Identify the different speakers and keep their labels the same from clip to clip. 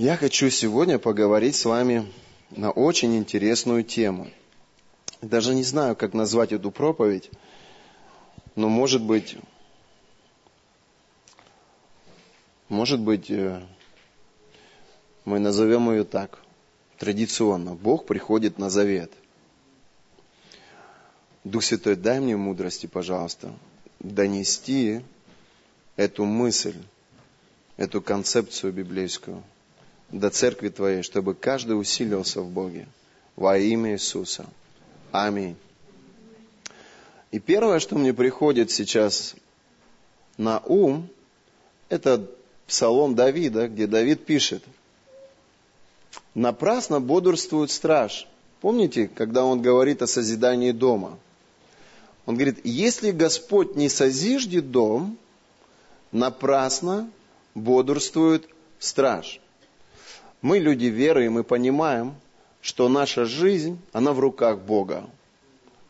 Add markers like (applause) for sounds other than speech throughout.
Speaker 1: Я хочу сегодня поговорить с вами на очень интересную тему. Даже не знаю, как назвать эту проповедь, но может быть, может быть, э, мы назовем ее так, традиционно. Бог приходит на завет. Дух Святой, дай мне мудрости, пожалуйста, донести эту мысль, эту концепцию библейскую до церкви Твоей, чтобы каждый усилился в Боге во имя Иисуса. Аминь. И первое, что мне приходит сейчас на ум, это псалом Давида, где Давид пишет, «Напрасно бодрствует страж». Помните, когда он говорит о созидании дома? Он говорит, если Господь не созиждет дом, напрасно бодрствует страж. Мы люди веры, и мы понимаем, что наша жизнь, она в руках Бога.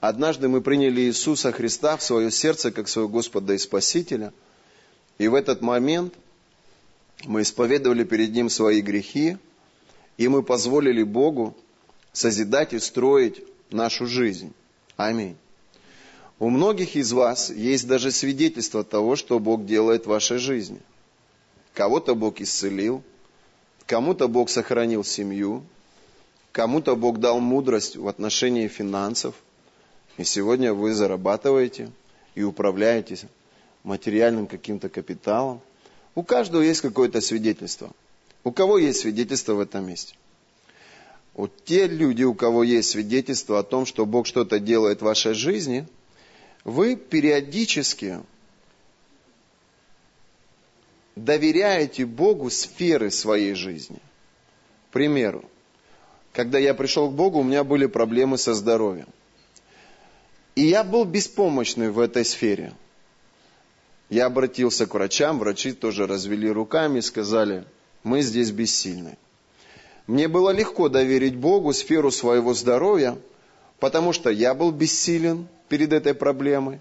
Speaker 1: Однажды мы приняли Иисуса Христа в свое сердце как своего Господа и Спасителя. И в этот момент мы исповедовали перед Ним свои грехи, и мы позволили Богу созидать и строить нашу жизнь. Аминь. У многих из вас есть даже свидетельство того, что Бог делает в вашей жизни. Кого-то Бог исцелил, кому-то Бог сохранил семью, кому-то Бог дал мудрость в отношении финансов. И сегодня вы зарабатываете и управляете материальным каким-то капиталом. У каждого есть какое-то свидетельство. У кого есть свидетельство в этом месте? Вот те люди, у кого есть свидетельство о том, что Бог что-то делает в вашей жизни – вы периодически доверяете Богу сферы своей жизни. К примеру, когда я пришел к Богу, у меня были проблемы со здоровьем. И я был беспомощный в этой сфере. Я обратился к врачам, врачи тоже развели руками и сказали, мы здесь бессильны. Мне было легко доверить Богу сферу своего здоровья, потому что я был бессилен – перед этой проблемой.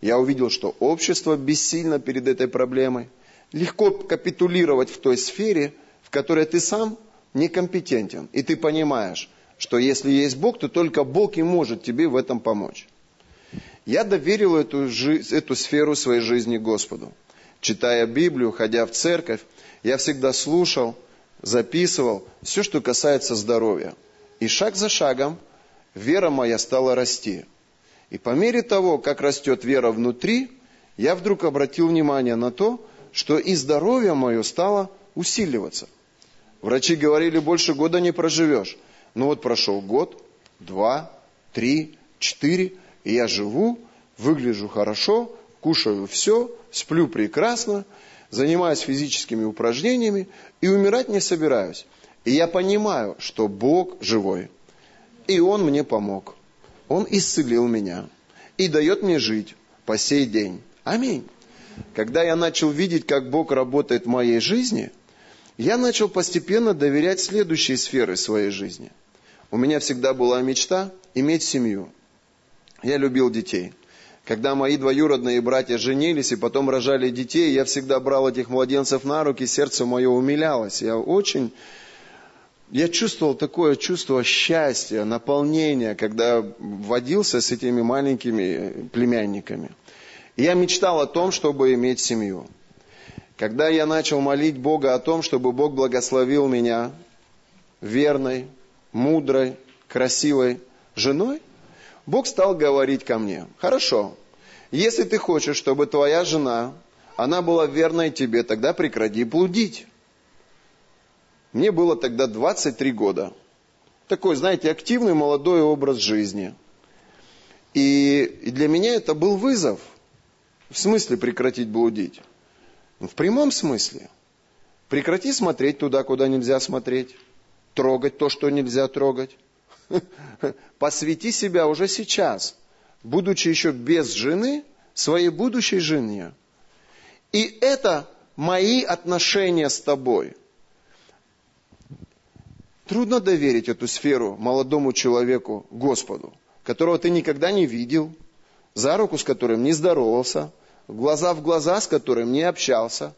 Speaker 1: Я увидел, что общество бессильно перед этой проблемой. Легко капитулировать в той сфере, в которой ты сам некомпетентен. И ты понимаешь, что если есть Бог, то только Бог и может тебе в этом помочь. Я доверил эту, эту сферу своей жизни Господу. Читая Библию, ходя в церковь, я всегда слушал, записывал все, что касается здоровья. И шаг за шагом вера моя стала расти. И по мере того, как растет вера внутри, я вдруг обратил внимание на то, что и здоровье мое стало усиливаться. Врачи говорили, больше года не проживешь. Ну вот прошел год, два, три, четыре, и я живу, выгляжу хорошо, кушаю все, сплю прекрасно, занимаюсь физическими упражнениями и умирать не собираюсь. И я понимаю, что Бог живой. И Он мне помог. Он исцелил меня и дает мне жить по сей день. Аминь. Когда я начал видеть, как Бог работает в моей жизни, я начал постепенно доверять следующие сферы своей жизни. У меня всегда была мечта иметь семью. Я любил детей. Когда мои двоюродные братья женились и потом рожали детей, я всегда брал этих младенцев на руки, сердце мое умилялось. Я очень я чувствовал такое чувство счастья, наполнения, когда водился с этими маленькими племянниками. Я мечтал о том, чтобы иметь семью. Когда я начал молить Бога о том, чтобы Бог благословил меня верной, мудрой, красивой женой, Бог стал говорить ко мне, хорошо, если ты хочешь, чтобы твоя жена, она была верной тебе, тогда прекрати блудить. Мне было тогда 23 года. Такой, знаете, активный молодой образ жизни. И для меня это был вызов. В смысле прекратить блудить? В прямом смысле. Прекрати смотреть туда, куда нельзя смотреть. Трогать то, что нельзя трогать. (laughs) Посвяти себя уже сейчас, будучи еще без жены, своей будущей жене. И это мои отношения с тобой – Трудно доверить эту сферу молодому человеку, Господу, которого ты никогда не видел, за руку с которым не здоровался, глаза в глаза с которым не общался.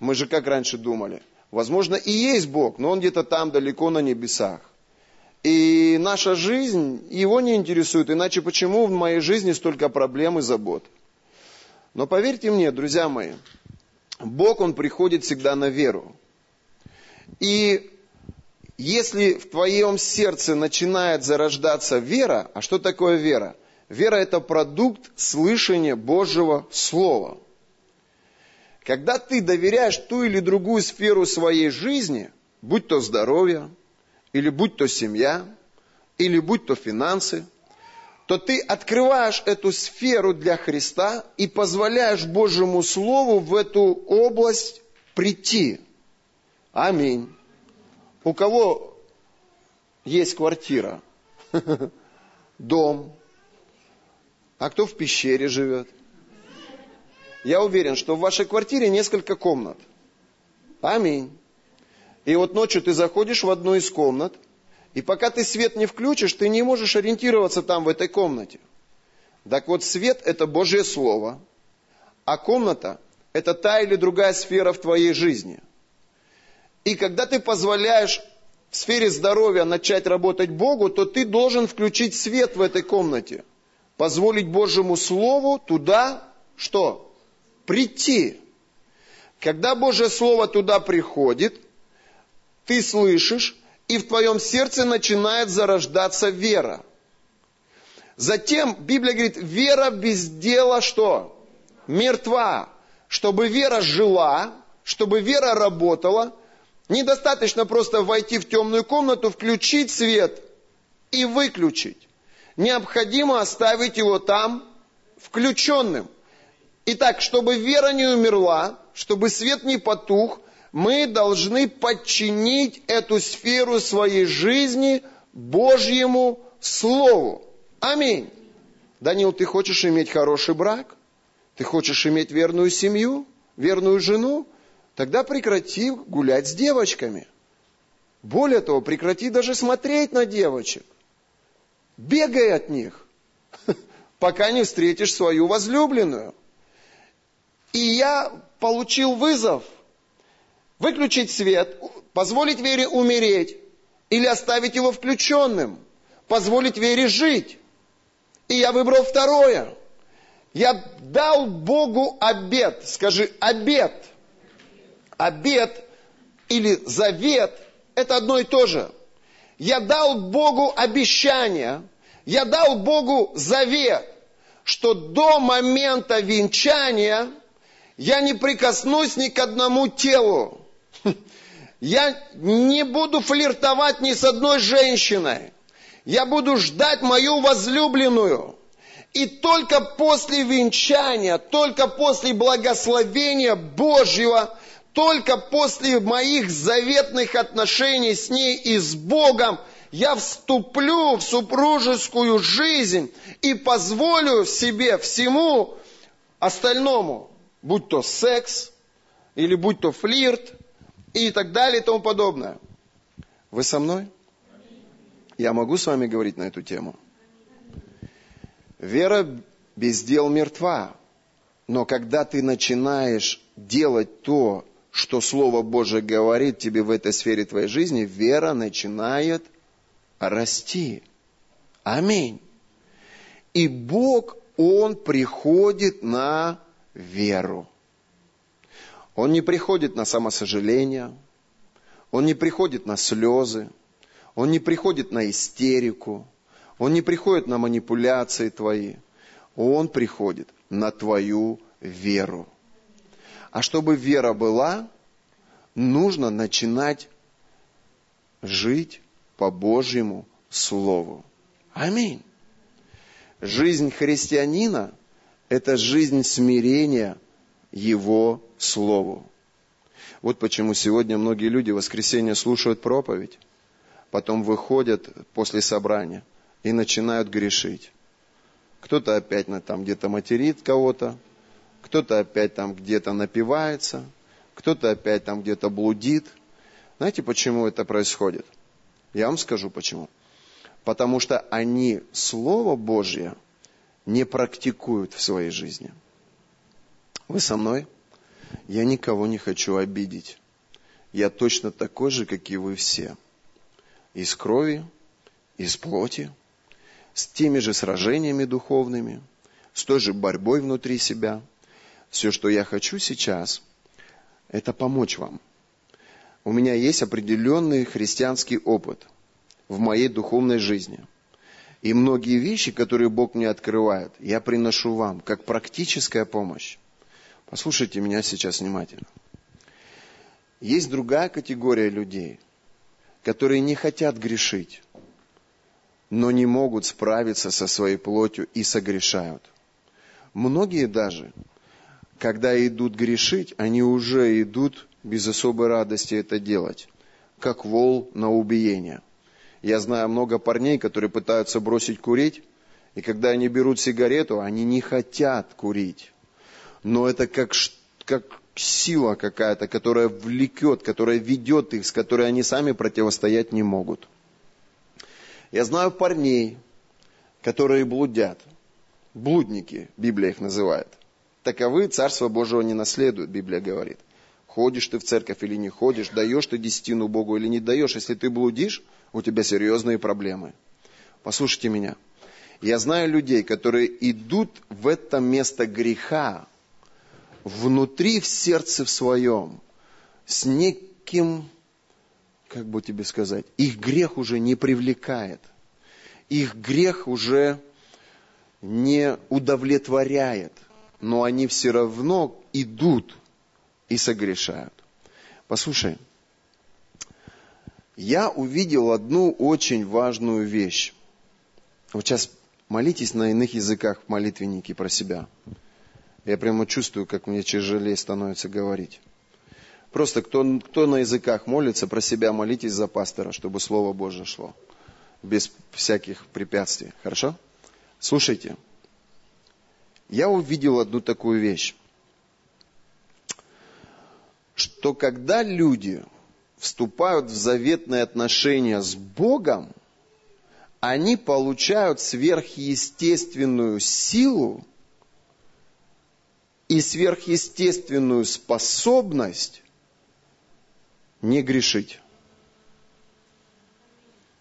Speaker 1: Мы же как раньше думали, Возможно, и есть Бог, но Он где-то там, далеко на небесах. И наша жизнь его не интересует, иначе почему в моей жизни столько проблем и забот? Но поверьте мне, друзья мои, Бог, Он приходит всегда на веру. И если в твоем сердце начинает зарождаться вера, а что такое вера? Вера – это продукт слышания Божьего Слова. Когда ты доверяешь ту или другую сферу своей жизни, будь то здоровье, или будь то семья, или будь то финансы, то ты открываешь эту сферу для Христа и позволяешь Божьему Слову в эту область прийти. Аминь. У кого есть квартира, (laughs) дом, а кто в пещере живет? Я уверен, что в вашей квартире несколько комнат. Аминь. И вот ночью ты заходишь в одну из комнат, и пока ты свет не включишь, ты не можешь ориентироваться там, в этой комнате. Так вот, свет – это Божье Слово, а комната – это та или другая сфера в твоей жизни. И когда ты позволяешь в сфере здоровья начать работать Богу, то ты должен включить свет в этой комнате – позволить Божьему Слову туда что? Прийти. Когда Божье Слово туда приходит, ты слышишь, и в твоем сердце начинает зарождаться вера. Затем Библия говорит, вера без дела что? Мертва. Чтобы вера жила, чтобы вера работала, недостаточно просто войти в темную комнату, включить свет и выключить необходимо оставить его там включенным. Итак, чтобы вера не умерла, чтобы свет не потух, мы должны подчинить эту сферу своей жизни Божьему Слову. Аминь. Данил, ты хочешь иметь хороший брак? Ты хочешь иметь верную семью, верную жену? Тогда прекрати гулять с девочками. Более того, прекрати даже смотреть на девочек. Бегай от них, (laughs) пока не встретишь свою возлюбленную. И я получил вызов выключить свет, позволить вере умереть или оставить его включенным, позволить вере жить. И я выбрал второе. Я дал Богу обед. Скажи, обед. Обед или завет – это одно и то же. Я дал Богу обещание, я дал Богу завет, что до момента венчания я не прикоснусь ни к одному телу. (laughs) Я не буду флиртовать ни с одной женщиной. Я буду ждать мою возлюбленную. И только после венчания, только после благословения Божьего только после моих заветных отношений с ней и с Богом я вступлю в супружескую жизнь и позволю себе всему остальному, будь то секс, или будь то флирт, и так далее и тому подобное. Вы со мной? Я могу с вами говорить на эту тему? Вера без дел мертва. Но когда ты начинаешь делать то, что Слово Божие говорит тебе в этой сфере твоей жизни, вера начинает расти. Аминь. И Бог, Он приходит на веру. Он не приходит на самосожаление, Он не приходит на слезы, Он не приходит на истерику, Он не приходит на манипуляции твои, Он приходит на твою веру. А чтобы вера была, нужно начинать жить по Божьему Слову. Аминь. Жизнь христианина – это жизнь смирения Его Слову. Вот почему сегодня многие люди в воскресенье слушают проповедь, потом выходят после собрания и начинают грешить. Кто-то опять там где-то материт кого-то, кто-то опять там где-то напивается, кто-то опять там где-то блудит. Знаете, почему это происходит? Я вам скажу почему. Потому что они Слово Божье не практикуют в своей жизни. Вы со мной? Я никого не хочу обидеть. я точно такой же, как и вы все. Из крови, из плоти, с теми же сражениями духовными, с той же борьбой внутри себя. Все, что я хочу сейчас, это помочь вам. У меня есть определенный христианский опыт в моей духовной жизни. И многие вещи, которые Бог мне открывает, я приношу вам как практическая помощь. Послушайте меня сейчас внимательно. Есть другая категория людей, которые не хотят грешить, но не могут справиться со своей плотью и согрешают. Многие даже, когда идут грешить, они уже идут без особой радости это делать, как вол на убиение. Я знаю много парней, которые пытаются бросить курить, и когда они берут сигарету, они не хотят курить. Но это как, как сила какая-то, которая влекет, которая ведет их, с которой они сами противостоять не могут. Я знаю парней, которые блудят. Блудники, Библия их называет. Таковы Царство Божьего не наследуют, Библия говорит. Ходишь ты в церковь или не ходишь, даешь ты десятину Богу или не даешь. Если ты блудишь, у тебя серьезные проблемы. Послушайте меня. Я знаю людей, которые идут в это место греха, внутри в сердце в своем, с неким, как бы тебе сказать, их грех уже не привлекает. Их грех уже не удовлетворяет, но они все равно идут и согрешают. Послушай, я увидел одну очень важную вещь. Вот сейчас молитесь на иных языках в молитвеннике про себя. Я прямо чувствую, как мне тяжелее становится говорить. Просто кто, кто на языках молится, про себя молитесь за пастора, чтобы Слово Божье шло. Без всяких препятствий. Хорошо? Слушайте. Я увидел одну такую вещь. Что когда люди вступают в заветные отношения с Богом, они получают сверхъестественную силу и сверхъестественную способность не грешить.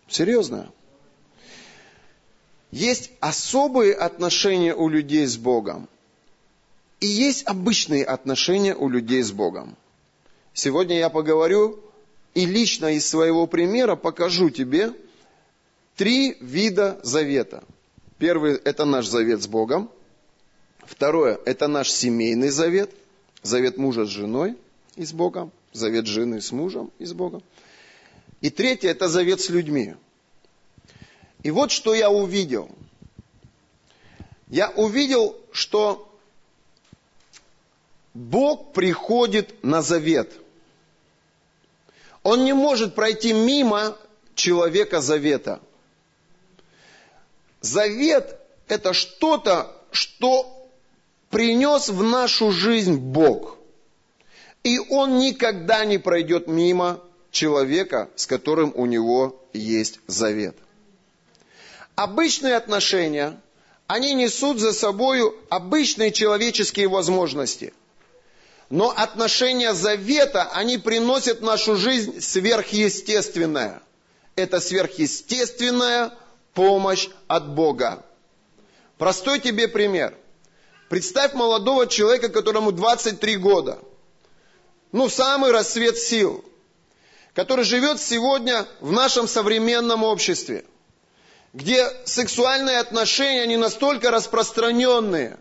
Speaker 1: Серьезно. Есть особые отношения у людей с Богом. И есть обычные отношения у людей с Богом. Сегодня я поговорю и лично из своего примера покажу тебе три вида завета. Первый – это наш завет с Богом. Второе – это наш семейный завет, завет мужа с женой и с Богом, завет жены с мужем и с Богом. И третье – это завет с людьми. И вот что я увидел. Я увидел, что Бог приходит на завет. Он не может пройти мимо человека завета. Завет – это что-то, что принес в нашу жизнь Бог. И он никогда не пройдет мимо человека, с которым у него есть завет. Обычные отношения, они несут за собой обычные человеческие возможности. Но отношения завета, они приносят в нашу жизнь сверхъестественное. Это сверхъестественная помощь от Бога. Простой тебе пример – Представь молодого человека, которому 23 года. Ну, самый рассвет сил. Который живет сегодня в нашем современном обществе. Где сексуальные отношения, они настолько распространенные.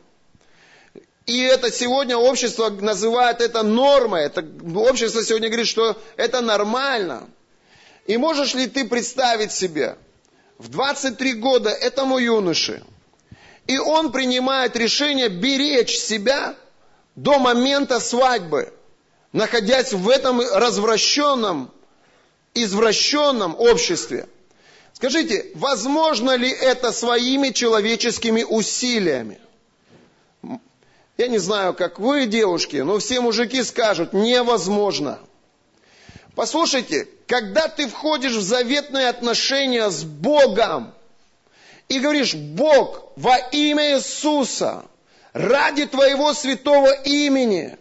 Speaker 1: И это сегодня общество называет это нормой. Это, общество сегодня говорит, что это нормально. И можешь ли ты представить себе, в 23 года этому юноше – и он принимает решение беречь себя до момента свадьбы, находясь в этом развращенном, извращенном обществе. Скажите, возможно ли это своими человеческими усилиями? Я не знаю, как вы, девушки, но все мужики скажут, невозможно. Послушайте, когда ты входишь в заветные отношения с Богом, и говоришь, Бог, во имя Иисуса, ради Твоего святого имени,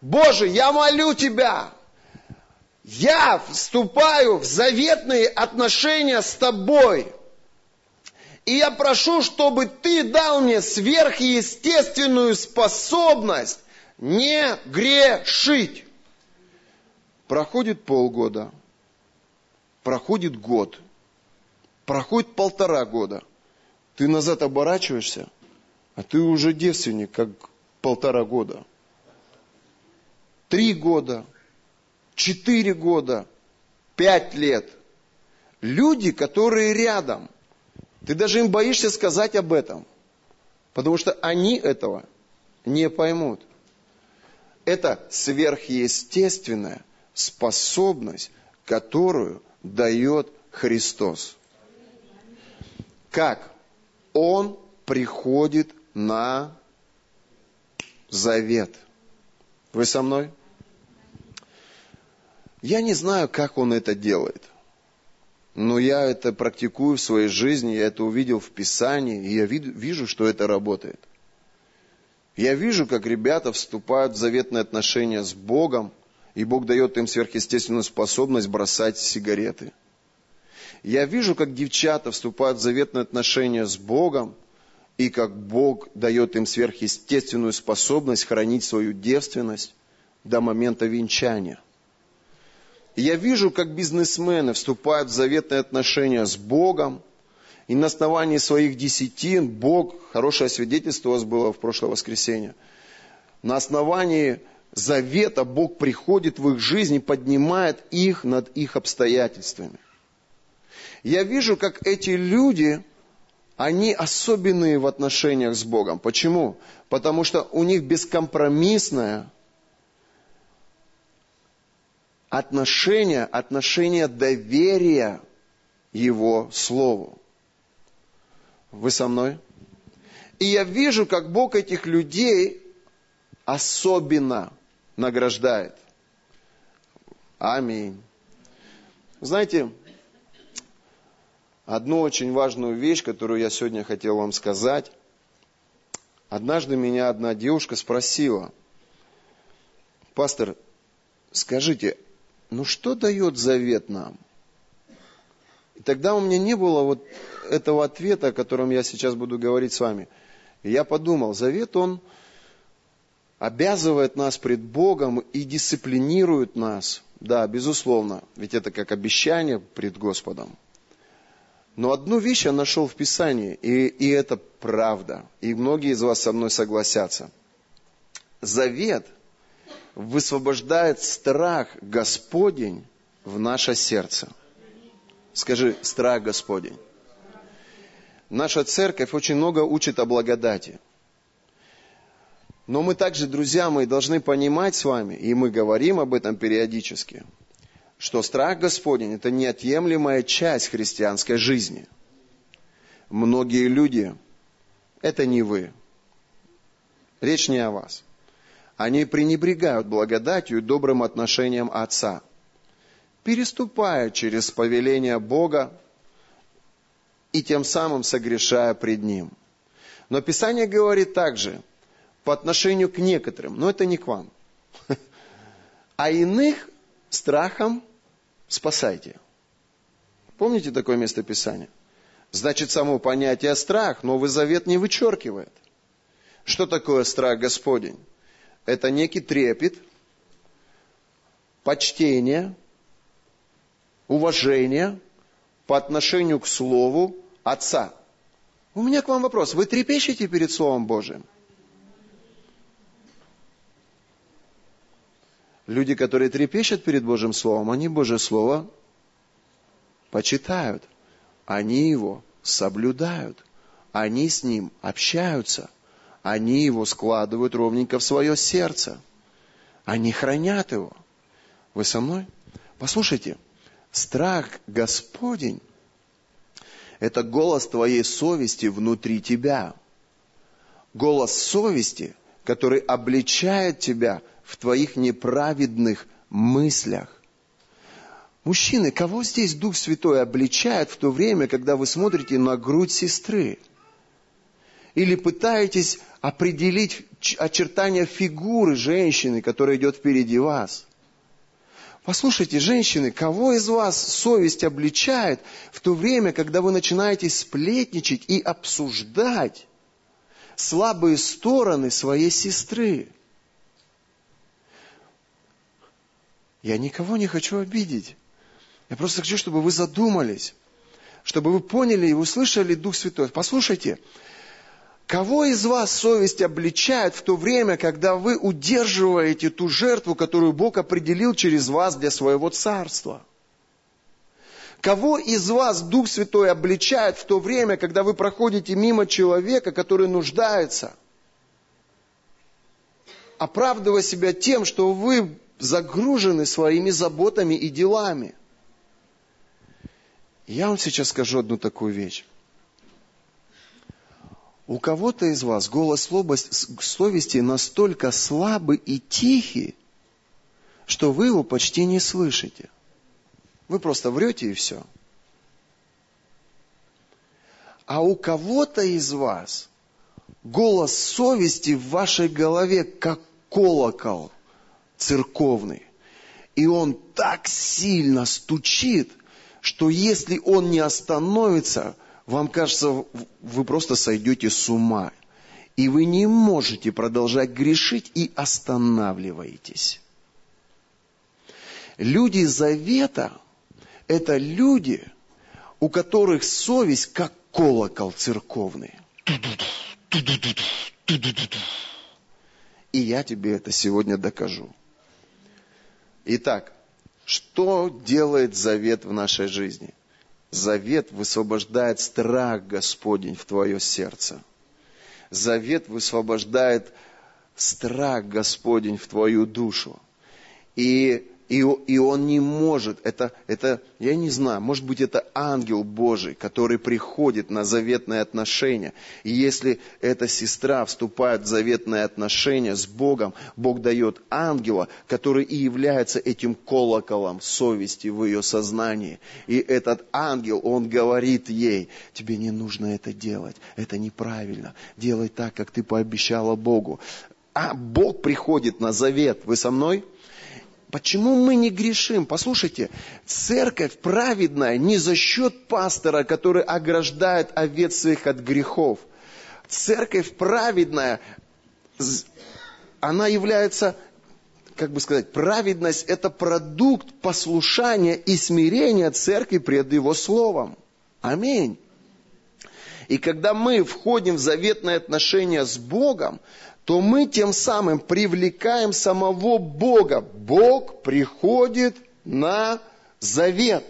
Speaker 1: Боже, я молю Тебя, я вступаю в заветные отношения с тобой. И я прошу, чтобы ты дал мне сверхъестественную способность не грешить. Проходит полгода, проходит год, проходит полтора года. Ты назад оборачиваешься, а ты уже девственник, как полтора года. Три года, четыре года, пять лет. Люди, которые рядом. Ты даже им боишься сказать об этом. Потому что они этого не поймут. Это сверхъестественная способность, которую дает Христос. Как? Он приходит на завет. Вы со мной? Я не знаю, как он это делает. Но я это практикую в своей жизни, я это увидел в Писании, и я вижу, что это работает. Я вижу, как ребята вступают в заветные отношения с Богом, и Бог дает им сверхъестественную способность бросать сигареты. Я вижу, как девчата вступают в заветные отношения с Богом, и как Бог дает им сверхъестественную способность хранить свою девственность до момента венчания – я вижу, как бизнесмены вступают в заветные отношения с Богом, и на основании своих десятин Бог, хорошее свидетельство у вас было в прошлое воскресенье, на основании завета Бог приходит в их жизнь и поднимает их над их обстоятельствами. Я вижу, как эти люди, они особенные в отношениях с Богом. Почему? Потому что у них бескомпромиссная отношение, отношение доверия Его Слову. Вы со мной? И я вижу, как Бог этих людей особенно награждает. Аминь. Знаете, одну очень важную вещь, которую я сегодня хотел вам сказать. Однажды меня одна девушка спросила, пастор, скажите, ну что дает завет нам? И тогда у меня не было вот этого ответа, о котором я сейчас буду говорить с вами. И я подумал, завет, он обязывает нас пред Богом и дисциплинирует нас. Да, безусловно, ведь это как обещание пред Господом. Но одну вещь я нашел в Писании, и, и это правда. И многие из вас со мной согласятся. Завет – высвобождает страх Господень в наше сердце. Скажи, страх Господень. Наша церковь очень много учит о благодати. Но мы также, друзья мои, должны понимать с вами, и мы говорим об этом периодически, что страх Господень – это неотъемлемая часть христианской жизни. Многие люди – это не вы. Речь не о вас – они пренебрегают благодатью и добрым отношением Отца, переступая через повеление Бога и тем самым согрешая пред Ним. Но Писание говорит также по отношению к некоторым, но это не к вам, а иных страхом спасайте. Помните такое место Писания? Значит, само понятие страх Новый Завет не вычеркивает. Что такое страх Господень? Это некий трепет, почтение, уважение по отношению к Слову Отца. У меня к вам вопрос. Вы трепещете перед Словом Божиим? Люди, которые трепещут перед Божьим Словом, они Божье Слово почитают. Они его соблюдают. Они с ним общаются – они его складывают ровненько в свое сердце. Они хранят его. Вы со мной? Послушайте, страх Господень – это голос твоей совести внутри тебя. Голос совести, который обличает тебя в твоих неправедных мыслях. Мужчины, кого здесь Дух Святой обличает в то время, когда вы смотрите на грудь сестры? Или пытаетесь определить очертания фигуры женщины, которая идет впереди вас. Послушайте, женщины, кого из вас совесть обличает в то время, когда вы начинаете сплетничать и обсуждать слабые стороны своей сестры? Я никого не хочу обидеть. Я просто хочу, чтобы вы задумались, чтобы вы поняли и услышали Дух Святой. Послушайте, Кого из вас совесть обличает в то время, когда вы удерживаете ту жертву, которую Бог определил через вас для своего царства? Кого из вас Дух Святой обличает в то время, когда вы проходите мимо человека, который нуждается, оправдывая себя тем, что вы загружены своими заботами и делами? Я вам сейчас скажу одну такую вещь. У кого-то из вас голос совести настолько слабый и тихий, что вы его почти не слышите. Вы просто врете и все. А у кого-то из вас голос совести в вашей голове как колокол церковный. И он так сильно стучит, что если он не остановится, вам кажется, вы просто сойдете с ума. И вы не можете продолжать грешить и останавливаетесь. Люди завета – это люди, у которых совесть как колокол церковный. И я тебе это сегодня докажу. Итак, что делает завет в нашей жизни? Завет высвобождает страх Господень в твое сердце. Завет высвобождает страх Господень в твою душу. И и, и он не может, это, это, я не знаю, может быть, это ангел Божий, который приходит на заветные отношения. И если эта сестра вступает в заветные отношения с Богом, Бог дает ангела, который и является этим колоколом совести в ее сознании. И этот ангел, он говорит ей, тебе не нужно это делать, это неправильно, делай так, как ты пообещала Богу. А Бог приходит на завет, вы со мной? Почему мы не грешим? Послушайте, церковь праведная не за счет пастора, который ограждает овец своих от грехов. Церковь праведная, она является, как бы сказать, праведность – это продукт послушания и смирения церкви пред Его Словом. Аминь. И когда мы входим в заветные отношения с Богом, то мы тем самым привлекаем самого Бога. Бог приходит на завет.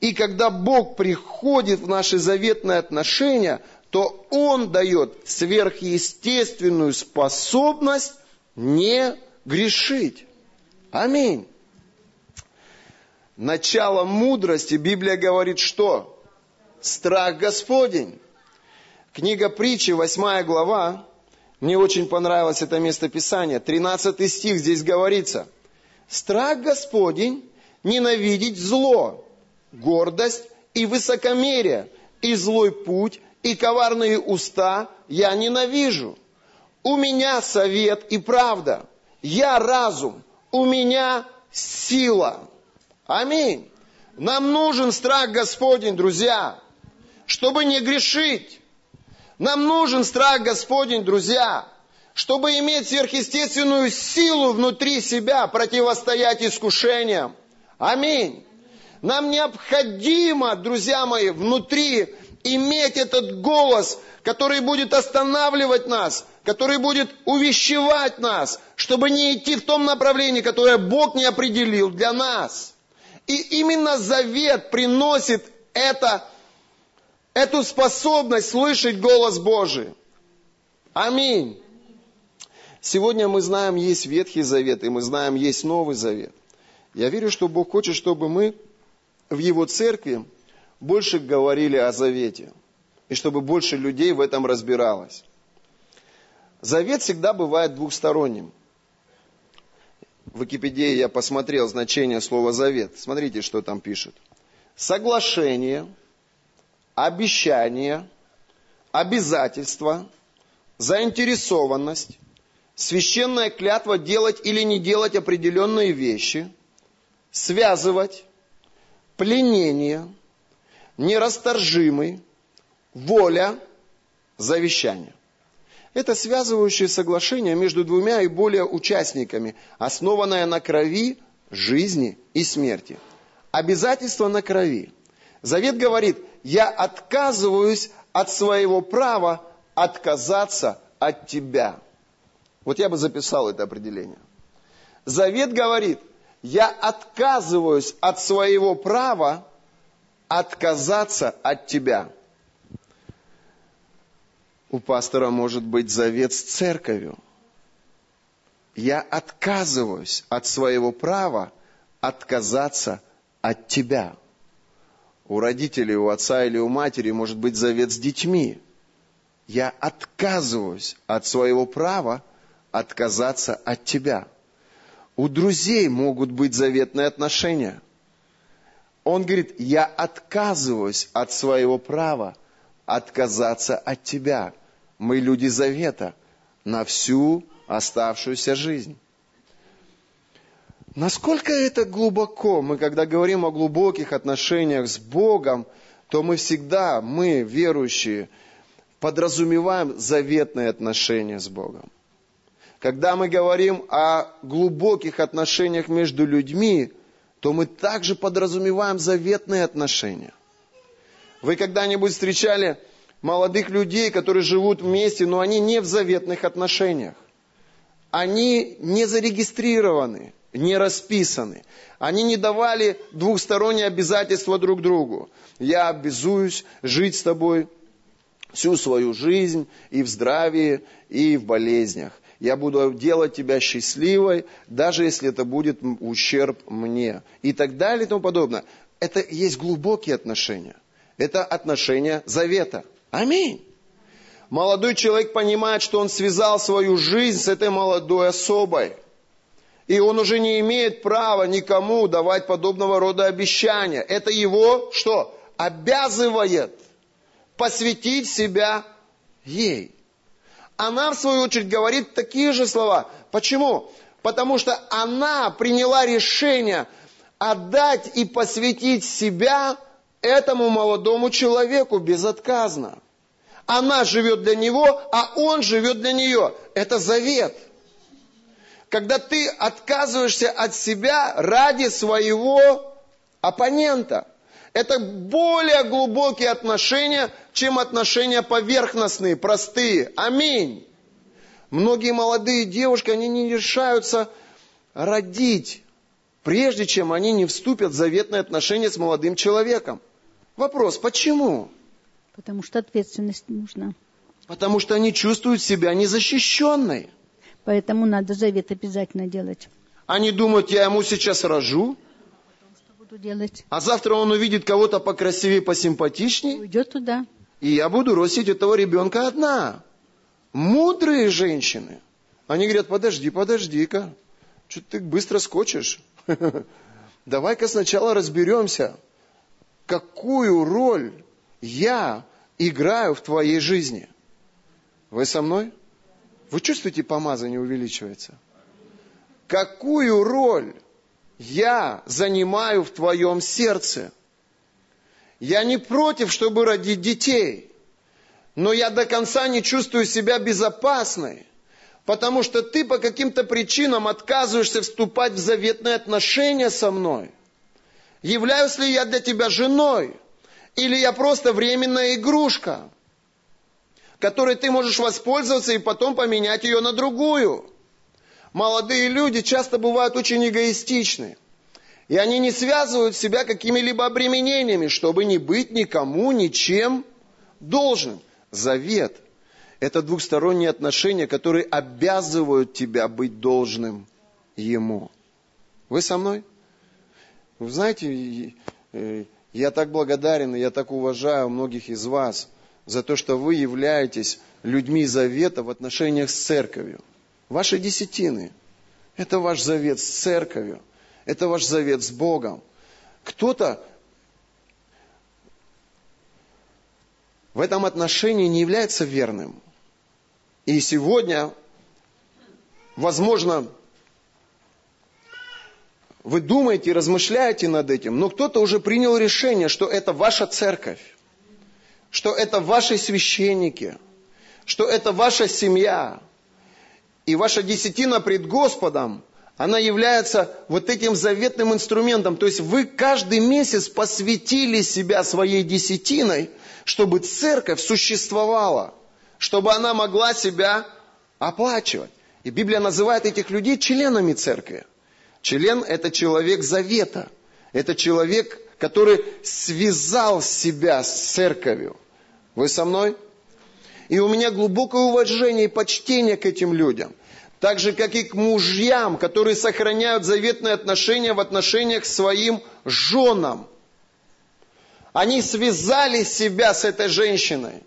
Speaker 1: И когда Бог приходит в наши заветные отношения, то Он дает сверхъестественную способность не грешить. Аминь. Начало мудрости, Библия говорит, что? Страх Господень. Книга притчи, 8 глава, мне очень понравилось это местописание. 13 стих здесь говорится. Страх Господень ненавидеть зло, гордость и высокомерие, и злой путь, и коварные уста я ненавижу. У меня совет и правда. Я разум. У меня сила. Аминь. Нам нужен страх Господень, друзья, чтобы не грешить. Нам нужен страх Господень, друзья, чтобы иметь сверхъестественную силу внутри себя, противостоять искушениям. Аминь. Нам необходимо, друзья мои, внутри иметь этот голос, который будет останавливать нас, который будет увещевать нас, чтобы не идти в том направлении, которое Бог не определил для нас. И именно завет приносит это эту способность слышать голос Божий. Аминь. Сегодня мы знаем, есть Ветхий Завет, и мы знаем, есть Новый Завет. Я верю, что Бог хочет, чтобы мы в Его церкви больше говорили о Завете, и чтобы больше людей в этом разбиралось. Завет всегда бывает двухсторонним. В Википедии я посмотрел значение слова «завет». Смотрите, что там пишут. Соглашение – обещание, обязательство, заинтересованность, священная клятва делать или не делать определенные вещи, связывать, пленение, нерасторжимый, воля, завещание. Это связывающее соглашение между двумя и более участниками, основанное на крови, жизни и смерти. Обязательство на крови. Завет говорит, я отказываюсь от своего права отказаться от тебя. Вот я бы записал это определение. Завет говорит, я отказываюсь от своего права отказаться от тебя. У пастора может быть завет с церковью. Я отказываюсь от своего права отказаться от тебя. У родителей, у отца или у матери может быть завет с детьми. Я отказываюсь от своего права отказаться от тебя. У друзей могут быть заветные отношения. Он говорит, я отказываюсь от своего права отказаться от тебя. Мы люди завета на всю оставшуюся жизнь. Насколько это глубоко? Мы, когда говорим о глубоких отношениях с Богом, то мы всегда, мы, верующие, подразумеваем заветные отношения с Богом. Когда мы говорим о глубоких отношениях между людьми, то мы также подразумеваем заветные отношения. Вы когда-нибудь встречали молодых людей, которые живут вместе, но они не в заветных отношениях. Они не зарегистрированы, не расписаны. Они не давали двухсторонние обязательства друг другу. Я обязуюсь жить с тобой всю свою жизнь и в здравии, и в болезнях. Я буду делать тебя счастливой, даже если это будет ущерб мне. И так далее и тому подобное. Это есть глубокие отношения. Это отношения завета. Аминь. Молодой человек понимает, что он связал свою жизнь с этой молодой особой. И он уже не имеет права никому давать подобного рода обещания. Это его что? Обязывает посвятить себя ей. Она, в свою очередь, говорит такие же слова. Почему? Потому что она приняла решение отдать и посвятить себя этому молодому человеку безотказно. Она живет для него, а он живет для нее. Это завет. Когда ты отказываешься от себя ради своего оппонента. Это более глубокие отношения, чем отношения поверхностные, простые. Аминь. Многие молодые девушки, они не решаются родить, прежде чем они не вступят в заветные отношения с молодым человеком. Вопрос, почему?
Speaker 2: Потому что ответственность нужна.
Speaker 1: Потому что они чувствуют себя незащищенной.
Speaker 2: Поэтому надо завет обязательно делать.
Speaker 1: Они думают, я ему сейчас рожу,
Speaker 2: буду делать?
Speaker 1: а завтра он увидит кого-то покрасивее, посимпатичнее,
Speaker 2: Уйдет туда.
Speaker 1: и я буду ростить этого ребенка одна. Мудрые женщины. Они говорят, подожди, подожди-ка, что ты быстро скочишь. (laughs) Давай-ка сначала разберемся, какую роль я играю в твоей жизни. Вы со мной? Вы чувствуете, помазание увеличивается? Какую роль я занимаю в твоем сердце? Я не против, чтобы родить детей, но я до конца не чувствую себя безопасной, потому что ты по каким-то причинам отказываешься вступать в заветные отношения со мной – Являюсь ли я для тебя женой? Или я просто временная игрушка, которой ты можешь воспользоваться и потом поменять ее на другую? Молодые люди часто бывают очень эгоистичны. И они не связывают себя какими-либо обременениями, чтобы не быть никому ничем должным. Завет – это двухсторонние отношения, которые обязывают тебя быть должным ему. Вы со мной? Вы знаете, э, я так благодарен, я так уважаю многих из вас за то, что вы являетесь людьми завета в отношениях с церковью. Ваши десятины – это ваш завет с церковью, это ваш завет с Богом. Кто-то в этом отношении не является верным. И сегодня, возможно, Вы думаете, размышляете над этим, но кто-то уже принял решение, что это ваша церковь, что это ваши священники, что это ваша семья. И ваша десятина пред Господом, она является вот этим заветным инструментом. То есть вы каждый месяц посвятили себя своей десятиной, чтобы церковь существовала, чтобы она могла себя оплачивать. И Библия называет этих людей членами церкви. Член – это человек завета. Это человек, который связал себя с церковью. Вы со мной? И у меня глубокое уважение и почтение к этим людям. Так же, как и к мужьям, которые сохраняют заветные отношения в отношениях к своим женам. Они связали себя с этой женщиной.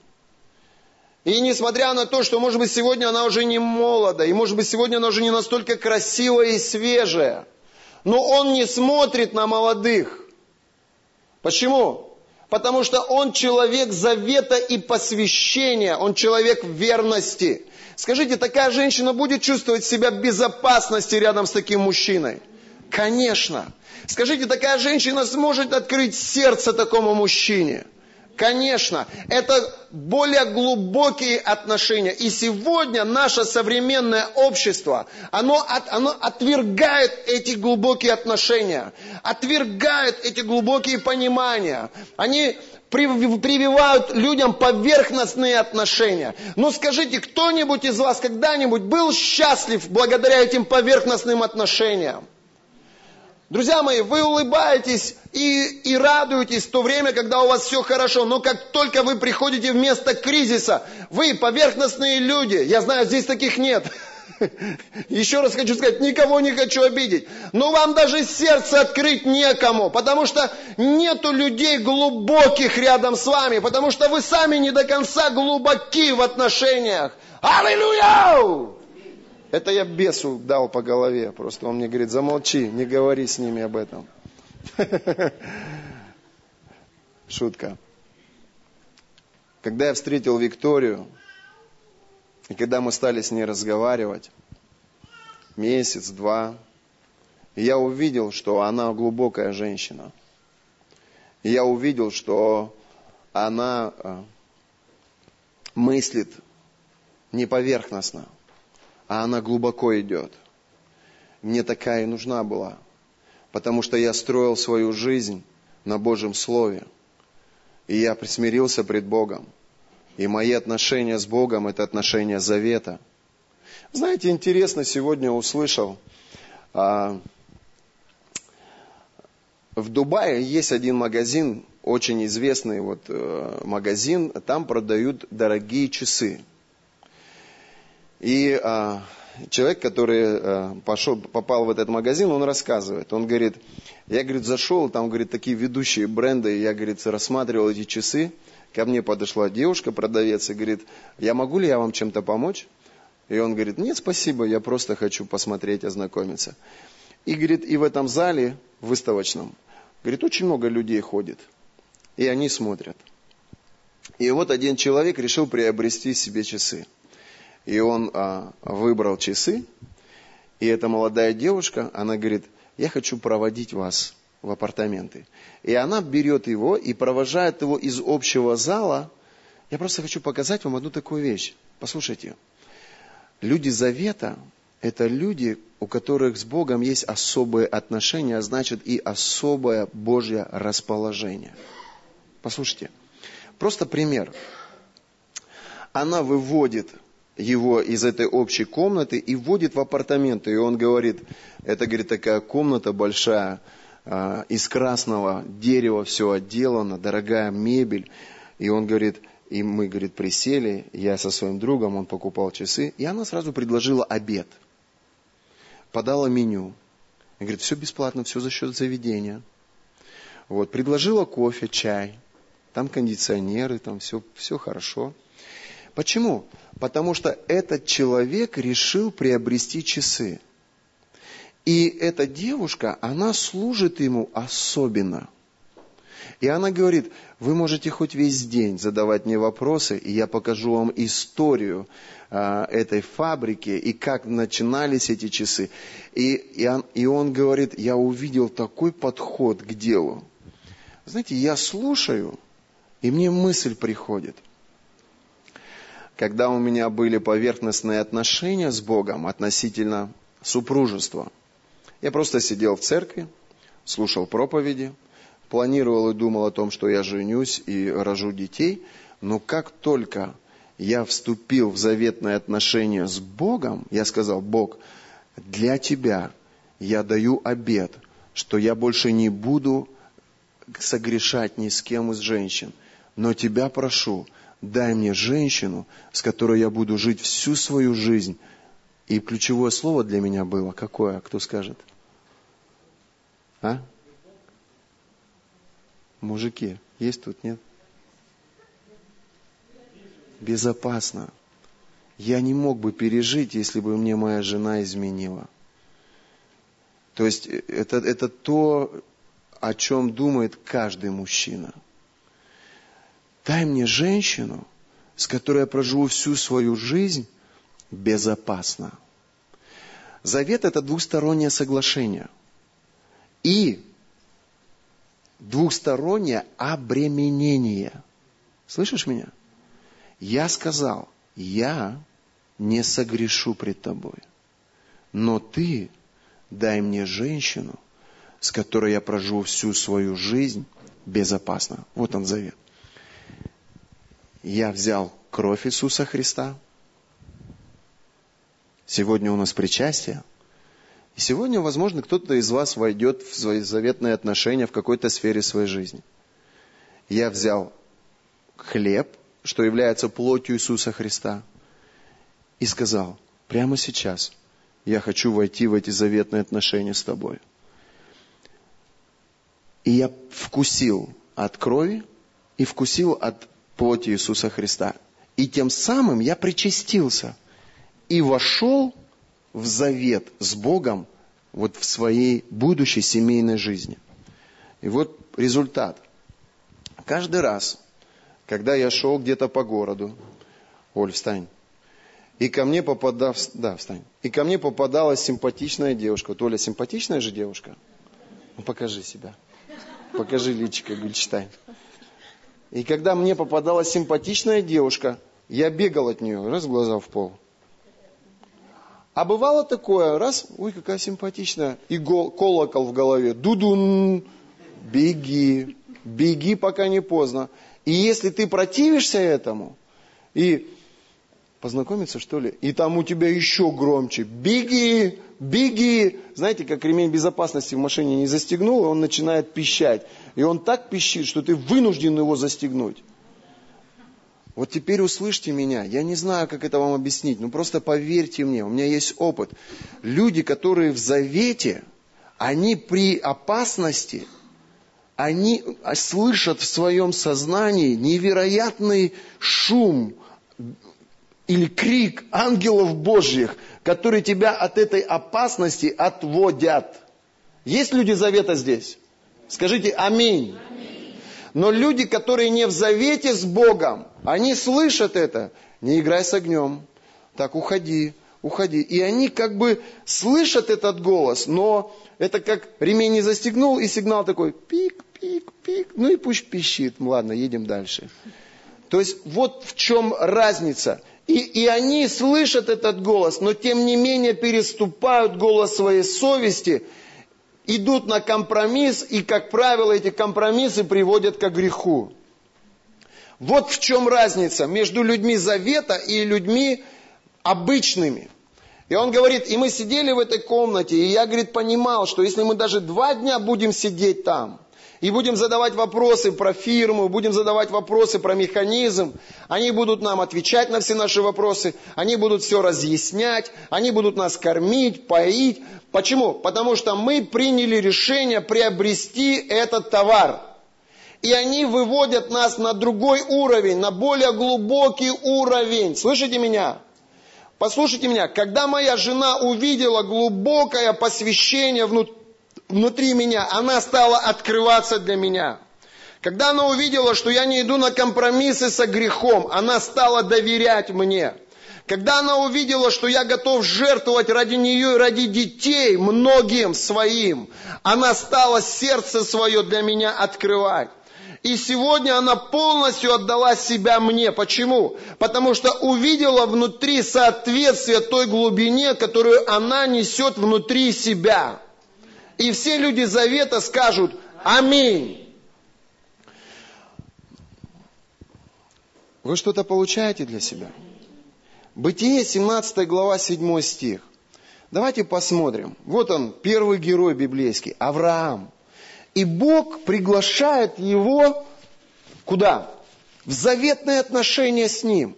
Speaker 1: И несмотря на то, что, может быть, сегодня она уже не молода, и, может быть, сегодня она уже не настолько красивая и свежая, но он не смотрит на молодых. Почему? Потому что он человек завета и посвящения, он человек верности. Скажите, такая женщина будет чувствовать себя в безопасности рядом с таким мужчиной? Конечно. Скажите, такая женщина сможет открыть сердце такому мужчине? Конечно, это более глубокие отношения. И сегодня наше современное общество, оно, от, оно отвергает эти глубокие отношения, отвергает эти глубокие понимания. Они прививают людям поверхностные отношения. Но скажите, кто-нибудь из вас когда-нибудь был счастлив благодаря этим поверхностным отношениям? Друзья мои, вы улыбаетесь и, и радуетесь в то время, когда у вас все хорошо. Но как только вы приходите в место кризиса, вы поверхностные люди. Я знаю, здесь таких нет. (laughs) Еще раз хочу сказать, никого не хочу обидеть. Но вам даже сердце открыть некому, потому что нету людей глубоких рядом с вами, потому что вы сами не до конца глубоки в отношениях. Аллилуйя! Это я бесу дал по голове. Просто он мне говорит, замолчи, не говори с ними об этом. (laughs) Шутка. Когда я встретил Викторию, и когда мы стали с ней разговаривать, месяц, два, я увидел, что она глубокая женщина. Я увидел, что она э, мыслит не поверхностно, а она глубоко идет. Мне такая и нужна была, потому что я строил свою жизнь на Божьем Слове, и я присмирился пред Богом. И мои отношения с Богом – это отношения завета. Знаете, интересно, сегодня услышал, а, в Дубае есть один магазин, очень известный вот, э, магазин, там продают дорогие часы. И а, человек, который а, пошел, попал в этот магазин, он рассказывает. Он говорит, я, говорит, зашел, там, говорит, такие ведущие бренды, я, говорит, рассматривал эти часы. Ко мне подошла девушка, продавец, и говорит, я могу ли я вам чем-то помочь? И он говорит, нет, спасибо, я просто хочу посмотреть, ознакомиться. И, говорит, и в этом зале выставочном, говорит, очень много людей ходит. И они смотрят. И вот один человек решил приобрести себе часы. И он а, выбрал часы, и эта молодая девушка, она говорит, я хочу проводить вас в апартаменты. И она берет его и провожает его из общего зала. Я просто хочу показать вам одну такую вещь. Послушайте. Люди завета – это люди, у которых с Богом есть особые отношения, а значит и особое Божье расположение. Послушайте. Просто пример. Она выводит его из этой общей комнаты и вводит в апартаменты. И он говорит, это, говорит, такая комната большая, а, из красного дерева все отделано, дорогая мебель. И он говорит, и мы, говорит, присели, я со своим другом, он покупал часы, и она сразу предложила обед. Подала меню. И говорит, все бесплатно, все за счет заведения. Вот, предложила кофе, чай, там кондиционеры, там все, все хорошо. Почему? Потому что этот человек решил приобрести часы. И эта девушка, она служит ему особенно. И она говорит, вы можете хоть весь день задавать мне вопросы, и я покажу вам историю а, этой фабрики и как начинались эти часы. И, и, он, и он говорит, я увидел такой подход к делу. Знаете, я слушаю, и мне мысль приходит. Когда у меня были поверхностные отношения с Богом относительно супружества, я просто сидел в церкви, слушал проповеди, планировал и думал о том, что я женюсь и рожу детей, но как только я вступил в заветное отношение с Богом, я сказал, Бог, для Тебя я даю обед, что я больше не буду согрешать ни с кем из женщин, но Тебя прошу, дай мне женщину, с которой я буду жить всю свою жизнь. И ключевое слово для меня было какое? Кто скажет? А? Мужики, есть тут, нет? Безопасно. Я не мог бы пережить, если бы мне моя жена изменила. То есть э, это, это то, о чем думает каждый мужчина. Дай мне женщину, с которой я проживу всю свою жизнь безопасно. Завет – это двустороннее соглашение – и двухстороннее обременение. Слышишь меня? Я сказал, я не согрешу пред тобой, но ты дай мне женщину, с которой я проживу всю свою жизнь безопасно. Вот он завет. Я взял кровь Иисуса Христа. Сегодня у нас причастие – и сегодня, возможно, кто-то из вас войдет в свои заветные отношения в какой-то сфере своей жизни. Я взял хлеб, что является плотью Иисуса Христа, и сказал, прямо сейчас я хочу войти в эти заветные отношения с тобой. И я вкусил от крови и вкусил от плоти Иисуса Христа. И тем самым я причастился и вошел в завет с Богом вот в своей будущей семейной жизни. И вот результат. Каждый раз, когда я шел где-то по городу, Оль, встань, и ко мне попадал, да, встань, и ко мне попадалась симпатичная девушка. Вот Оля симпатичная же девушка? Ну, покажи себя. Покажи личико, Гульчтайн. И когда мне попадалась симпатичная девушка, я бегал от нее, раз глаза в пол. А бывало такое, раз, ой, какая симпатичная, и гол, колокол в голове, дудун, беги, беги, пока не поздно. И если ты противишься этому, и познакомиться, что ли, и там у тебя еще громче, беги, беги. Знаете, как ремень безопасности в машине не застегнул, и он начинает пищать. И он так пищит, что ты вынужден его застегнуть. Вот теперь услышьте меня. Я не знаю, как это вам объяснить, но просто поверьте мне, у меня есть опыт. Люди, которые в завете, они при опасности, они слышат в своем сознании невероятный шум или крик ангелов Божьих, которые тебя от этой опасности отводят. Есть люди завета здесь? Скажите аминь. Но люди, которые не в завете с Богом, они слышат это. Не играй с огнем. Так, уходи, уходи. И они как бы слышат этот голос, но это как ремень не застегнул, и сигнал такой пик, пик, пик. Ну и пусть пищит. Ладно, едем дальше. То есть вот в чем разница. И, и они слышат этот голос, но тем не менее переступают голос своей совести – идут на компромисс, и, как правило, эти компромиссы приводят к греху. Вот в чем разница между людьми завета и людьми обычными. И он говорит, и мы сидели в этой комнате, и я, говорит, понимал, что если мы даже два дня будем сидеть там, и будем задавать вопросы про фирму, будем задавать вопросы про механизм. Они будут нам отвечать на все наши вопросы, они будут все разъяснять, они будут нас кормить, поить. Почему? Потому что мы приняли решение приобрести этот товар. И они выводят нас на другой уровень, на более глубокий уровень. Слышите меня? Послушайте меня, когда моя жена увидела глубокое посвящение внутри, внутри меня, она стала открываться для меня. Когда она увидела, что я не иду на компромиссы со грехом, она стала доверять мне. Когда она увидела, что я готов жертвовать ради нее и ради детей многим своим, она стала сердце свое для меня открывать. И сегодня она полностью отдала себя мне. Почему? Потому что увидела внутри соответствие той глубине, которую она несет внутри себя. И все люди завета скажут «Аминь». Вы что-то получаете для себя? Бытие, 17 глава, 7 стих. Давайте посмотрим. Вот он, первый герой библейский, Авраам. И Бог приглашает его куда? В заветные отношения с ним.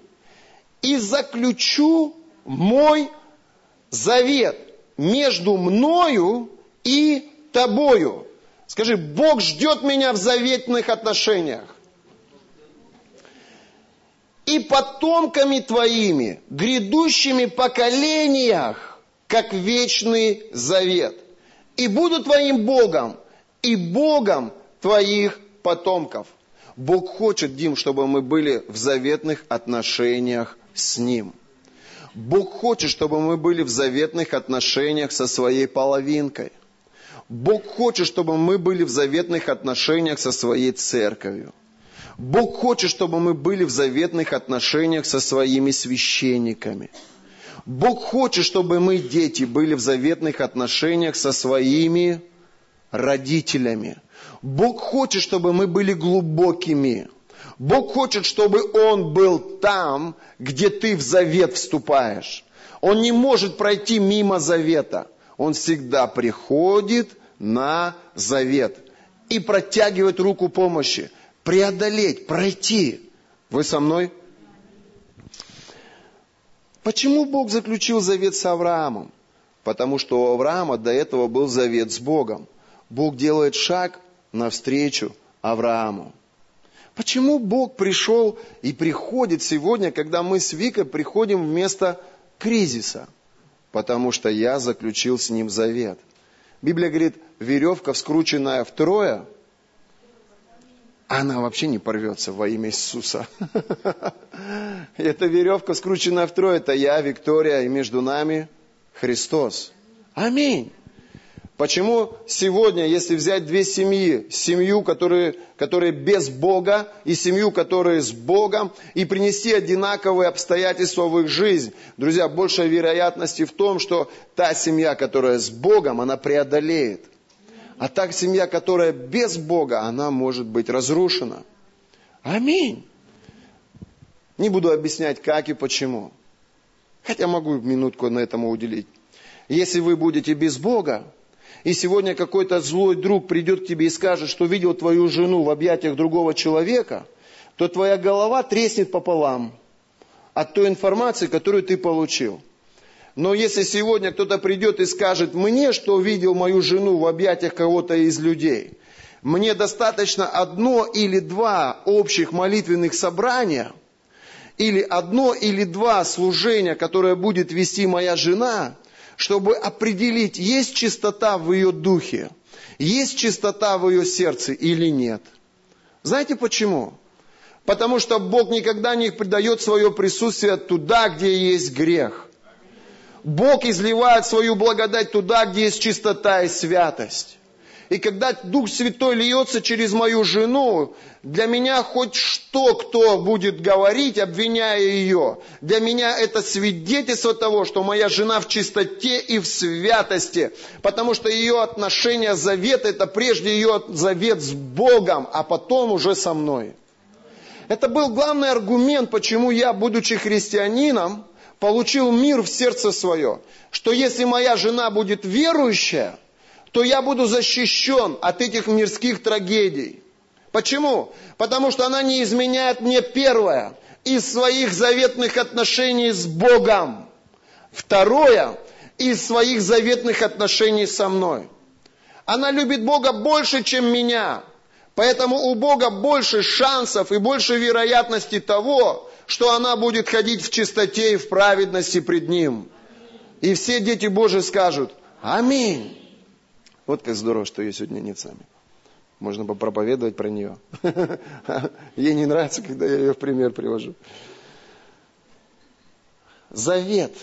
Speaker 1: И заключу мой завет между мною и тобою. Скажи, Бог ждет меня в заветных отношениях и потомками твоими, грядущими поколениях, как вечный завет. И буду твоим Богом, и Богом твоих потомков. Бог хочет, Дим, чтобы мы были в заветных отношениях с Ним. Бог хочет, чтобы мы были в заветных отношениях со своей половинкой. Бог хочет, чтобы мы были в заветных отношениях со своей церковью. Бог хочет, чтобы мы были в заветных отношениях со своими священниками. Бог хочет, чтобы мы, дети, были в заветных отношениях со своими родителями. Бог хочет, чтобы мы были глубокими. Бог хочет, чтобы Он был там, где ты в завет вступаешь. Он не может пройти мимо завета. Он всегда приходит на завет и протягивает руку помощи преодолеть, пройти. Вы со мной? Почему Бог заключил завет с Авраамом? Потому что у Авраама до этого был завет с Богом. Бог делает шаг навстречу Аврааму. Почему Бог пришел и приходит сегодня, когда мы с Викой приходим в место кризиса? Потому что я заключил с ним завет. Библия говорит, веревка, вскрученная втрое, она вообще не порвется во имя Иисуса. (laughs) Эта веревка скручена втрое, это я, Виктория, и между нами Христос. Аминь. Почему сегодня, если взять две семьи, семью, которые, которые без Бога, и семью, которые с Богом, и принести одинаковые обстоятельства в их жизнь, друзья, больше вероятности в том, что та семья, которая с Богом, она преодолеет а так семья, которая без Бога, она может быть разрушена. Аминь. Не буду объяснять, как и почему. Хотя могу минутку на этому уделить. Если вы будете без Бога, и сегодня какой-то злой друг придет к тебе и скажет, что видел твою жену в объятиях другого человека, то твоя голова треснет пополам от той информации, которую ты получил. Но если сегодня кто-то придет и скажет мне, что увидел мою жену в объятиях кого-то из людей, мне достаточно одно или два общих молитвенных собрания, или одно или два служения, которое будет вести моя жена, чтобы определить, есть чистота в ее духе, есть чистота в ее сердце или нет. Знаете почему? Потому что Бог никогда не придает свое присутствие туда, где есть грех. Бог изливает свою благодать туда, где есть чистота и святость. И когда Дух Святой льется через мою жену, для меня хоть что кто будет говорить, обвиняя ее, для меня это свидетельство того, что моя жена в чистоте и в святости, потому что ее отношения завет, это прежде ее завет с Богом, а потом уже со мной. Это был главный аргумент, почему я, будучи христианином, получил мир в сердце свое, что если моя жена будет верующая, то я буду защищен от этих мирских трагедий. Почему? Потому что она не изменяет мне первое из своих заветных отношений с Богом. Второе из своих заветных отношений со мной. Она любит Бога больше, чем меня. Поэтому у Бога больше шансов и больше вероятности того, что она будет ходить в чистоте и в праведности пред Ним. И все дети Божии скажут «Аминь». Вот как здорово, что я сегодня не с вами. Можно попроповедовать про нее. (laughs) Ей не нравится, когда я ее в пример привожу. Завет.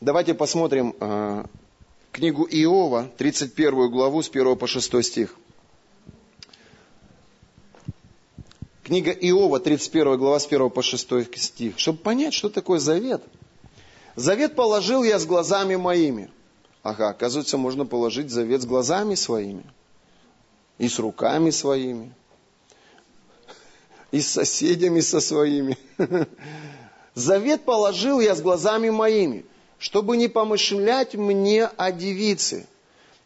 Speaker 1: Давайте посмотрим э, книгу Иова, 31 главу с 1 по 6 стих. Книга Иова, 31 глава с 1 по 6 стих. Чтобы понять, что такое завет. Завет положил я с глазами моими. Ага, оказывается, можно положить завет с глазами своими. И с руками своими. И с соседями со своими. (laughs) Завет положил я с глазами моими, чтобы не помышлять мне о девице.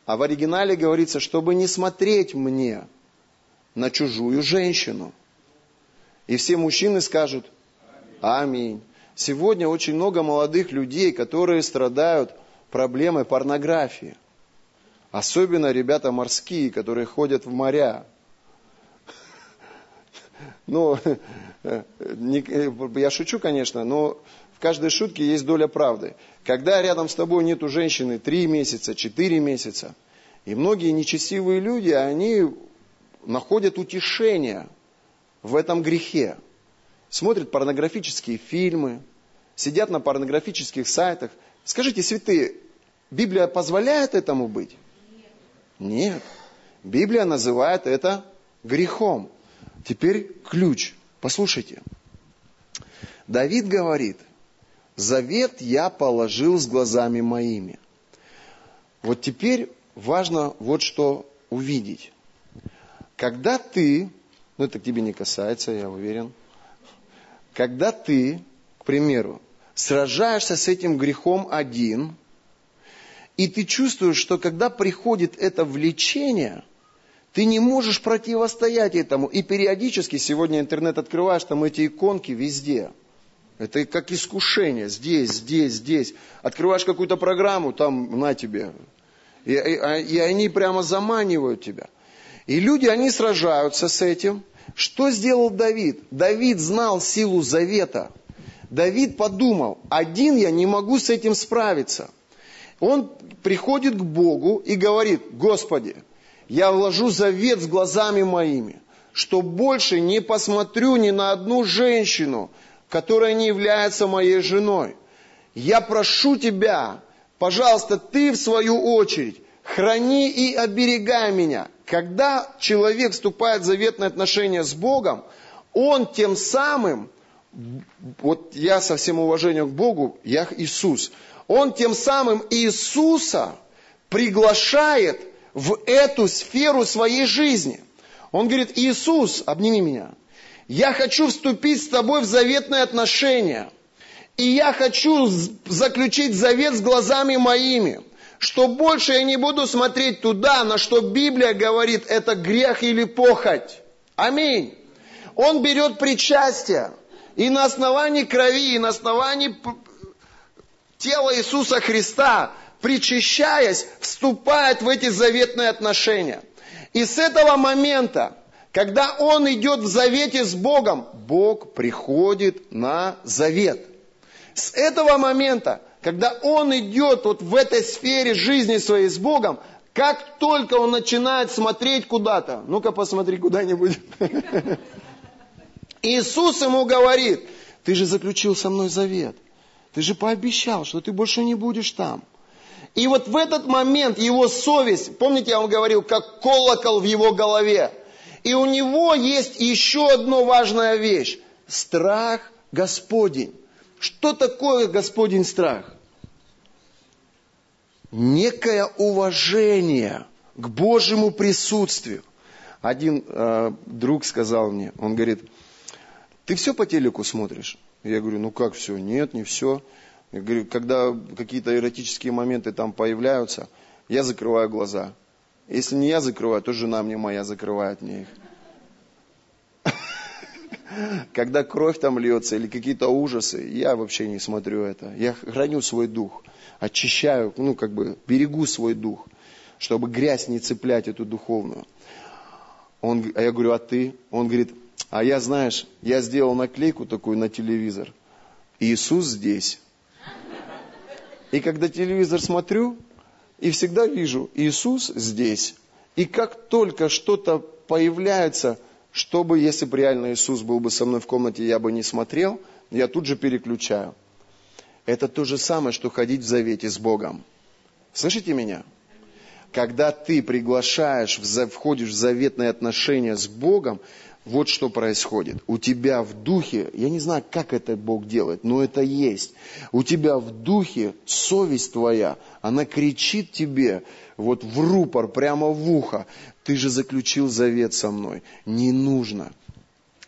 Speaker 1: А в оригинале говорится, чтобы не смотреть мне на чужую женщину. И все мужчины скажут Аминь. Сегодня очень много молодых людей, которые страдают проблемой порнографии. Особенно ребята морские, которые ходят в моря. Ну, я шучу, конечно, но в каждой шутке есть доля правды. Когда рядом с тобой нету женщины три месяца, четыре месяца, и многие нечестивые люди, они находят утешение – в этом грехе. Смотрят порнографические фильмы, сидят на порнографических сайтах. Скажите, святые, Библия позволяет этому быть? Нет. Библия называет это грехом. Теперь ключ. Послушайте. Давид говорит, завет я положил с глазами моими. Вот теперь важно вот что увидеть. Когда ты но это к тебе не касается, я уверен. Когда ты, к примеру, сражаешься с этим грехом один, и ты чувствуешь, что когда приходит это влечение, ты не можешь противостоять этому. И периодически, сегодня интернет открываешь, там эти иконки везде. Это как искушение. Здесь, здесь, здесь. Открываешь какую-то программу, там на тебе. И, и, и они прямо заманивают тебя. И люди, они сражаются с этим. Что сделал Давид? Давид знал силу завета. Давид подумал, один я не могу с этим справиться. Он приходит к Богу и говорит, Господи, я вложу завет с глазами моими, что больше не посмотрю ни на одну женщину, которая не является моей женой. Я прошу Тебя, пожалуйста, Ты в свою очередь, храни и оберегай меня, когда человек вступает в заветные отношения с Богом, он тем самым, вот я со всем уважением к Богу, я Иисус, он тем самым Иисуса приглашает в эту сферу своей жизни. Он говорит, Иисус, обними меня, я хочу вступить с тобой в заветные отношения. И я хочу заключить завет с глазами моими что больше я не буду смотреть туда, на что Библия говорит, это грех или похоть. Аминь. Он берет причастие. И на основании крови, и на основании тела Иисуса Христа, причащаясь, вступает в эти заветные отношения. И с этого момента, когда он идет в завете с Богом, Бог приходит на завет. С этого момента когда он идет вот в этой сфере жизни своей с Богом, как только он начинает смотреть куда-то, ну-ка посмотри куда-нибудь. (laughs) Иисус ему говорит, ты же заключил со мной завет. Ты же пообещал, что ты больше не будешь там. И вот в этот момент его совесть, помните, я вам говорил, как колокол в его голове. И у него есть еще одна важная вещь. Страх Господень. Что такое Господень страх? Некое уважение к Божьему присутствию. Один э, друг сказал мне, он говорит, ты все по телеку смотришь? Я говорю, ну как все? Нет, не все. Я говорю, когда какие-то эротические моменты там появляются, я закрываю глаза. Если не я закрываю, то жена мне моя закрывает мне их. (laughs) Когда кровь там льется или какие-то ужасы, я вообще не смотрю это. Я храню свой дух, очищаю, ну как бы берегу свой дух, чтобы грязь не цеплять эту духовную. Он, а я говорю, а ты? Он говорит, а я, знаешь, я сделал наклейку такую на телевизор. Иисус здесь. И когда телевизор смотрю, и всегда вижу, Иисус здесь. И как только что-то появляется, чтобы, если бы реально Иисус был бы со мной в комнате, я бы не смотрел, я тут же переключаю. Это то же самое, что ходить в завете с Богом. Слышите меня? Когда ты приглашаешь, входишь в заветные отношения с Богом, вот что происходит. У тебя в духе, я не знаю, как это Бог делает, но это есть. У тебя в духе совесть твоя, она кричит тебе вот в рупор, прямо в ухо. Ты же заключил завет со мной. Не нужно.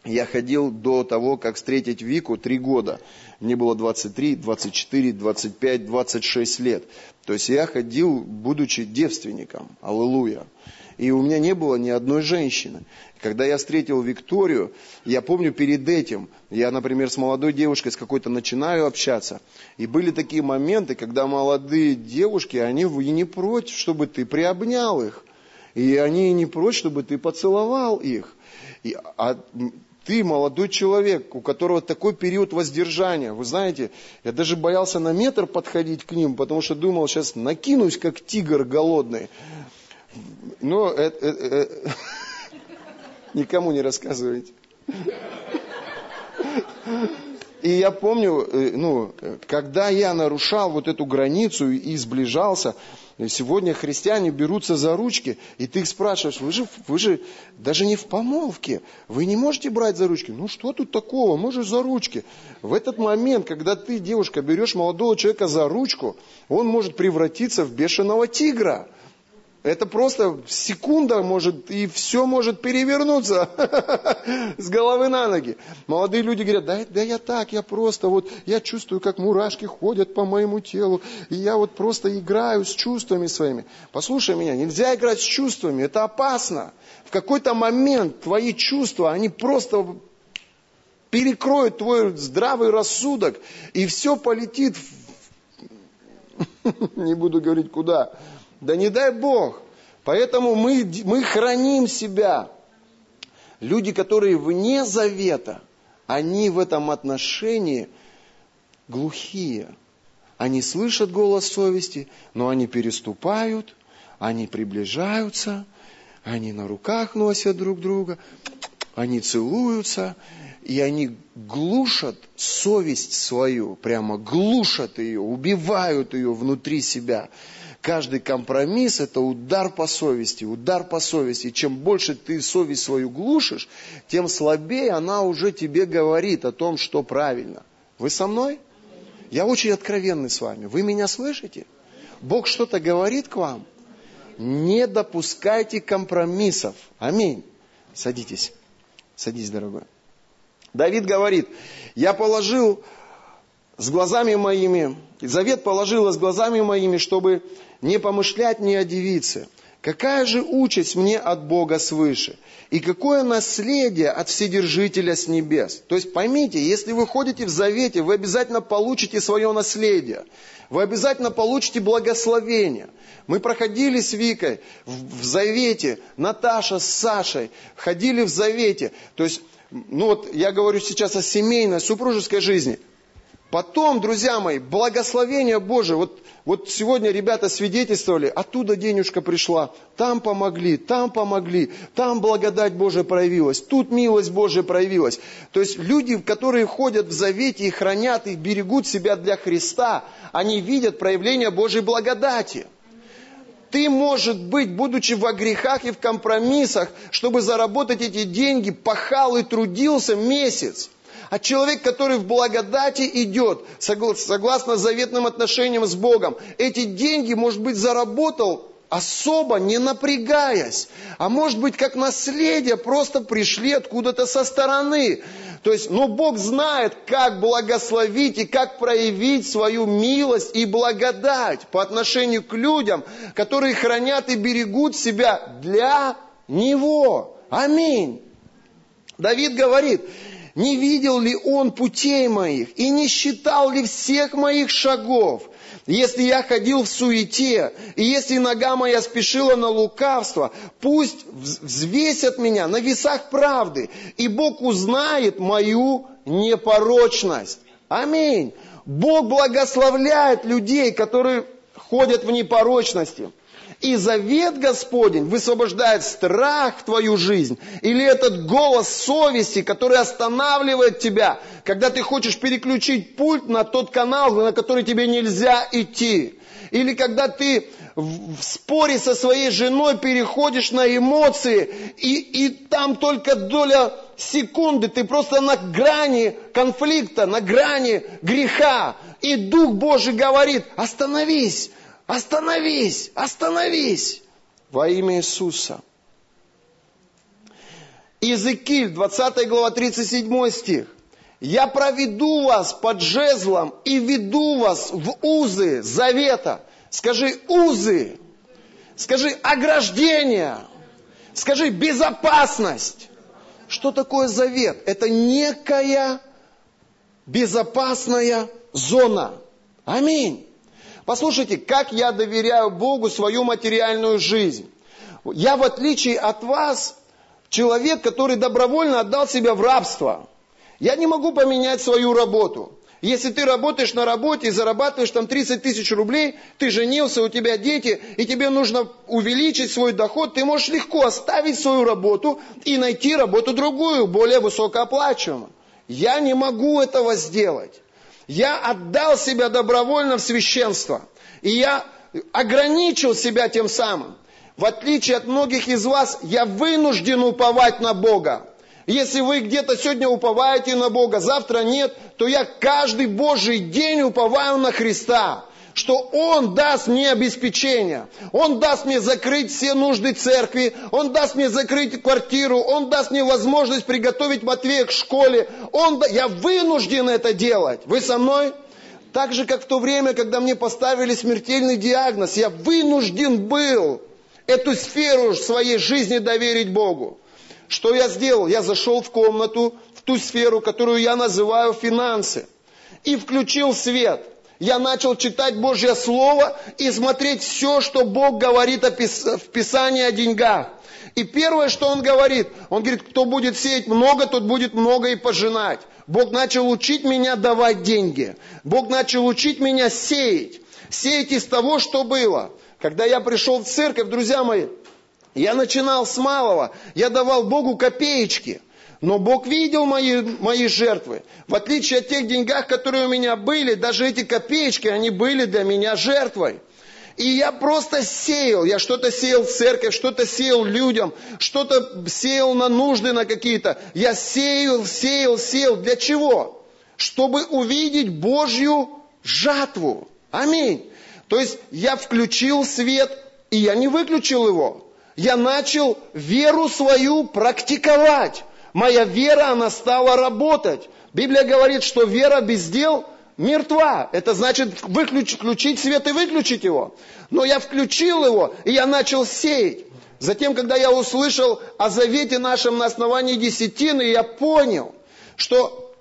Speaker 1: Я ходил до того, как встретить Вику, три года. Мне было 23, 24, 25, 26 лет. То есть я ходил, будучи девственником. Аллилуйя. И у меня не было ни одной женщины. Когда я встретил Викторию, я помню перед этим, я, например, с молодой девушкой с какой-то начинаю общаться. И были такие моменты, когда молодые девушки, они не против, чтобы ты приобнял их. И они не прочь, чтобы ты поцеловал их. И, а ты молодой человек, у которого такой период воздержания. Вы знаете, я даже боялся на метр подходить к ним, потому что думал, сейчас накинусь, как тигр голодный. Но это, это, это, никому не рассказывайте. И я помню, э, ну, когда я нарушал вот эту границу и сближался, сегодня христиане берутся за ручки, и ты их спрашиваешь, вы же, вы же даже не в помолвке, вы не можете брать за ручки. Ну что тут такого, мы же за ручки. В этот момент, когда ты, девушка, берешь молодого человека за ручку, он может превратиться в бешеного тигра. Это просто секунда может, и все может перевернуться (laughs) с головы на ноги. Молодые люди говорят, да, да я так, я просто вот, я чувствую, как мурашки ходят по моему телу, и я вот просто играю с чувствами своими. Послушай меня, нельзя играть с чувствами, это опасно. В какой-то момент твои чувства, они просто перекроют твой здравый рассудок, и все полетит, (laughs) не буду говорить куда, да не дай Бог. Поэтому мы, мы храним себя. Люди, которые вне завета, они в этом отношении глухие. Они слышат голос совести, но они переступают, они приближаются, они на руках носят друг друга, они целуются, и они глушат совесть свою, прямо глушат ее, убивают ее внутри себя. Каждый компромисс – это удар по совести, удар по совести. чем больше ты совесть свою глушишь, тем слабее она уже тебе говорит о том, что правильно. Вы со мной? Я очень откровенный с вами. Вы меня слышите? Бог что-то говорит к вам? Не допускайте компромиссов. Аминь. Садитесь. Садись, дорогой. Давид говорит, я положил с глазами моими, завет положила с глазами моими, чтобы не помышлять мне о девице. Какая же участь мне от Бога свыше? И какое наследие от Вседержителя с небес? То есть поймите, если вы ходите в завете, вы обязательно получите свое наследие. Вы обязательно получите благословение. Мы проходили с Викой в, в завете, Наташа с Сашей ходили в завете. То есть, ну вот я говорю сейчас о семейной, супружеской жизни – Потом, друзья мои, благословение Божие. Вот, вот сегодня ребята свидетельствовали, оттуда денежка пришла, там помогли, там помогли, там благодать Божия проявилась, тут милость Божия проявилась. То есть люди, которые ходят в завете и хранят и берегут себя для Христа, они видят проявление Божьей благодати. Ты, может быть, будучи во грехах и в компромиссах, чтобы заработать эти деньги, пахал и трудился месяц – а человек, который в благодати идет, согласно заветным отношениям с Богом, эти деньги, может быть, заработал особо не напрягаясь, а может быть, как наследие, просто пришли откуда-то со стороны. То есть, но Бог знает, как благословить и как проявить свою милость и благодать по отношению к людям, которые хранят и берегут себя для Него. Аминь. Давид говорит, не видел ли он путей моих и не считал ли всех моих шагов? Если я ходил в суете, и если нога моя спешила на лукавство, пусть взвесят меня на весах правды, и Бог узнает мою непорочность. Аминь. Бог благословляет людей, которые ходят в непорочности. И завет Господень высвобождает страх в твою жизнь. Или этот голос совести, который останавливает тебя, когда ты хочешь переключить пульт на тот канал, на который тебе нельзя идти. Или когда ты в споре со своей женой переходишь на эмоции, и, и там только доля секунды, ты просто на грани конфликта, на грани греха. И Дух Божий говорит, остановись, остановись, остановись во имя Иисуса. Иезекииль, 20 глава, 37 стих. «Я проведу вас под жезлом и веду вас в узы завета». Скажи «узы», скажи «ограждение», скажи «безопасность». Что такое завет? Это некая безопасная зона. Аминь. Послушайте, как я доверяю Богу свою материальную жизнь. Я, в отличие от вас, человек, который добровольно отдал себя в рабство. Я не могу поменять свою работу. Если ты работаешь на работе и зарабатываешь там 30 тысяч рублей, ты женился, у тебя дети, и тебе нужно увеличить свой доход, ты можешь легко оставить свою работу и найти работу другую, более высокооплачиваемую. Я не могу этого сделать. Я отдал себя добровольно в священство. И я ограничил себя тем самым. В отличие от многих из вас, я вынужден уповать на Бога. Если вы где-то сегодня уповаете на Бога, завтра нет, то я каждый Божий день уповаю на Христа, что Он даст мне обеспечение, Он даст мне закрыть все нужды церкви, Он даст мне закрыть квартиру, Он даст мне возможность приготовить Матвея к школе. Он, я вынужден это делать. Вы со мной? Так же, как в то время, когда мне поставили смертельный диагноз, я вынужден был эту сферу своей жизни доверить Богу. Что я сделал? Я зашел в комнату, в ту сферу, которую я называю финансы, и включил свет. Я начал читать Божье Слово и смотреть все, что Бог говорит в Писании о деньгах. И первое, что Он говорит, Он говорит, кто будет сеять много, тот будет много и пожинать. Бог начал учить меня давать деньги. Бог начал учить меня сеять. Сеять из того, что было. Когда я пришел в церковь, друзья мои, я начинал с малого, я давал Богу копеечки. Но Бог видел мои, мои жертвы. В отличие от тех деньгах, которые у меня были, даже эти копеечки, они были для меня жертвой. И я просто сеял, я что-то сеял в церковь, что-то сеял людям, что-то сеял на нужды на какие-то. Я сеял, сеял, сеял. Для чего? Чтобы увидеть Божью жатву. Аминь. То есть я включил свет, и я не выключил его я начал веру свою практиковать. Моя вера, она стала работать. Библия говорит, что вера без дел мертва. Это значит выключить, включить свет и выключить его. Но я включил его, и я начал сеять. Затем, когда я услышал о завете нашем на основании десятины, я понял, что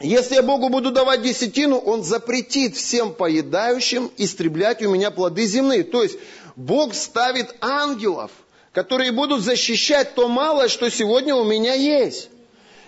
Speaker 1: если я Богу буду давать десятину, Он запретит всем поедающим истреблять у меня плоды земные. То есть Бог ставит ангелов – которые будут защищать то малое, что сегодня у меня есть.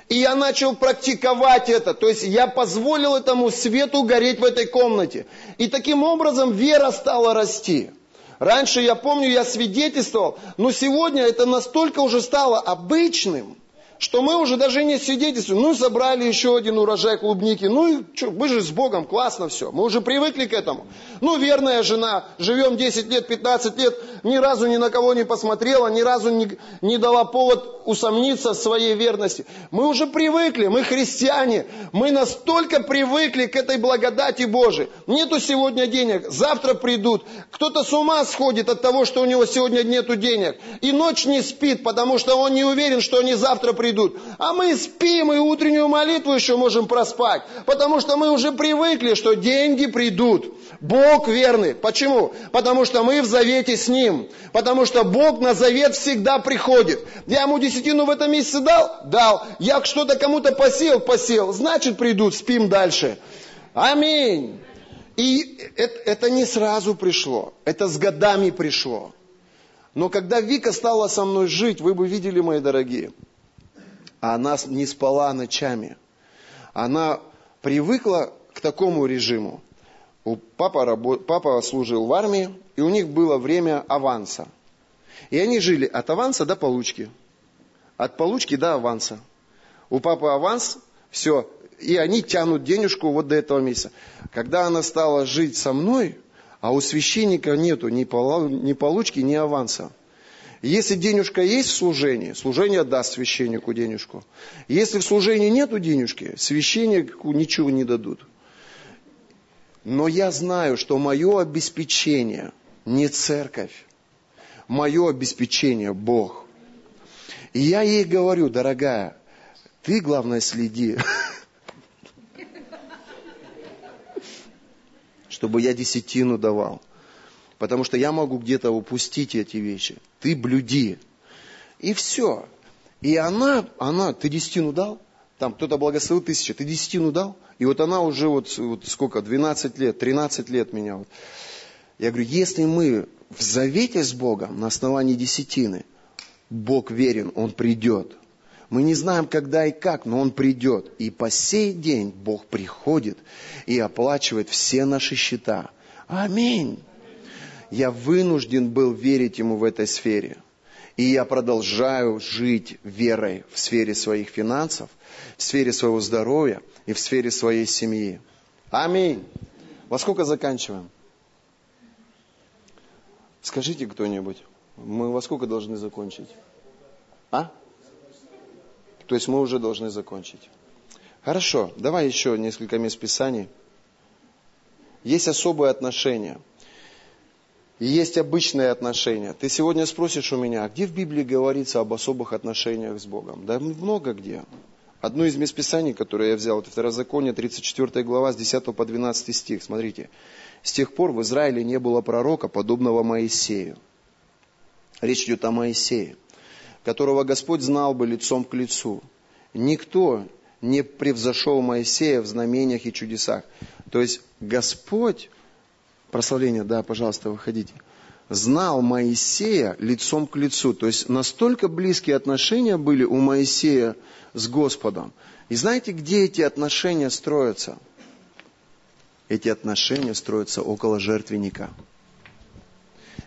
Speaker 1: И я начал практиковать это, то есть я позволил этому свету гореть в этой комнате. И таким образом вера стала расти. Раньше, я помню, я свидетельствовал, но сегодня это настолько уже стало обычным, что мы уже даже не свидетельствуем. Ну, собрали еще один урожай клубники. Ну, и что, мы же с Богом, классно все. Мы уже привыкли к этому. Ну, верная жена, живем 10 лет, 15 лет, ни разу ни на кого не посмотрела, ни разу не, не дала повод усомниться в своей верности. Мы уже привыкли, мы христиане. Мы настолько привыкли к этой благодати Божией. Нету сегодня денег, завтра придут. Кто-то с ума сходит от того, что у него сегодня нету денег. И ночь не спит, потому что он не уверен, что они завтра придут придут. А мы спим и утреннюю молитву еще можем проспать, потому что мы уже привыкли, что деньги придут. Бог верный. Почему? Потому что мы в завете с Ним. Потому что Бог на завет всегда приходит. Я ему десятину в этом месяце дал? Дал. Я что-то кому-то посел? Посел. Значит придут, спим дальше. Аминь. И это не сразу пришло, это с годами пришло. Но когда Вика стала со мной жить, вы бы видели, мои дорогие, а она не спала ночами. Она привыкла к такому режиму. У папа, работ... папа служил в армии, и у них было время аванса. И они жили от аванса до получки. От получки до аванса. У папы аванс, все, и они тянут денежку вот до этого месяца. Когда она стала жить со мной, а у священника нету ни получки, ни аванса. Если денежка есть в служении, служение даст священнику денежку. Если в служении нету денежки, священнику ничего не дадут. Но я знаю, что мое обеспечение не церковь. Мое обеспечение Бог. И я ей говорю, дорогая, ты, главное, следи, (laughs) чтобы я десятину давал. Потому что я могу где-то упустить эти вещи. Ты блюди. И все. И она, она, ты десятину дал? Там кто-то благословил тысячу, ты десятину дал? И вот она уже вот, вот сколько, 12 лет, 13 лет меня. Вот. Я говорю, если мы в завете с Богом на основании десятины, Бог верен, Он придет. Мы не знаем, когда и как, но Он придет. И по сей день Бог приходит и оплачивает все наши счета. Аминь. Я вынужден был верить Ему в этой сфере. И я продолжаю жить верой в сфере своих финансов, в сфере своего здоровья и в сфере своей семьи. Аминь. Во сколько заканчиваем? Скажите кто-нибудь, мы во сколько должны закончить? А? То есть мы уже должны закончить. Хорошо, давай еще несколько мест Писаний. Есть особые отношения. И есть обычные отношения. Ты сегодня спросишь у меня, а где в Библии говорится об особых отношениях с Богом? Да много где. Одно из мест Писаний, которое я взял, это Второзаконие, 34 глава, с 10 по 12 стих. Смотрите. С тех пор в Израиле не было пророка, подобного Моисею. Речь идет о Моисее которого Господь знал бы лицом к лицу. Никто не превзошел Моисея в знамениях и чудесах. То есть Господь, прославление, да, пожалуйста, выходите, знал Моисея лицом к лицу. То есть настолько близкие отношения были у Моисея с Господом. И знаете, где эти отношения строятся? Эти отношения строятся около жертвенника.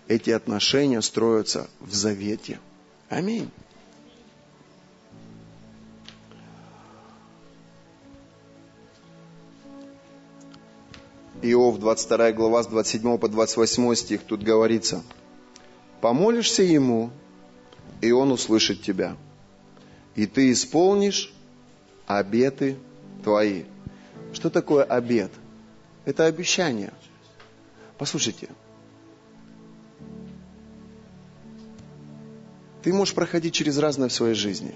Speaker 1: Эти отношения строятся в завете. Аминь. Иов, 22 глава, с 27 по 28 стих, тут говорится, «Помолишься ему, и он услышит тебя, и ты исполнишь обеты твои». Что такое обет? Это обещание. Послушайте, Ты можешь проходить через разное в своей жизни.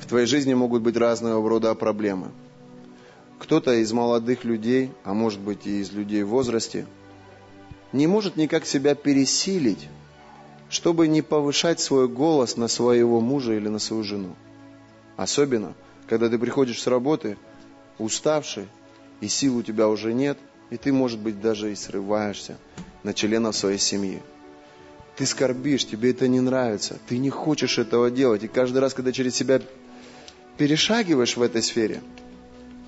Speaker 1: В твоей жизни могут быть разного рода проблемы. Кто-то из молодых людей, а может быть и из людей в возрасте, не может никак себя пересилить, чтобы не повышать свой голос на своего мужа или на свою жену. Особенно, когда ты приходишь с работы, уставший, и сил у тебя уже нет, и ты, может быть, даже и срываешься на членов своей семьи. Ты скорбишь, тебе это не нравится, ты не хочешь этого делать. И каждый раз, когда через себя перешагиваешь в этой сфере,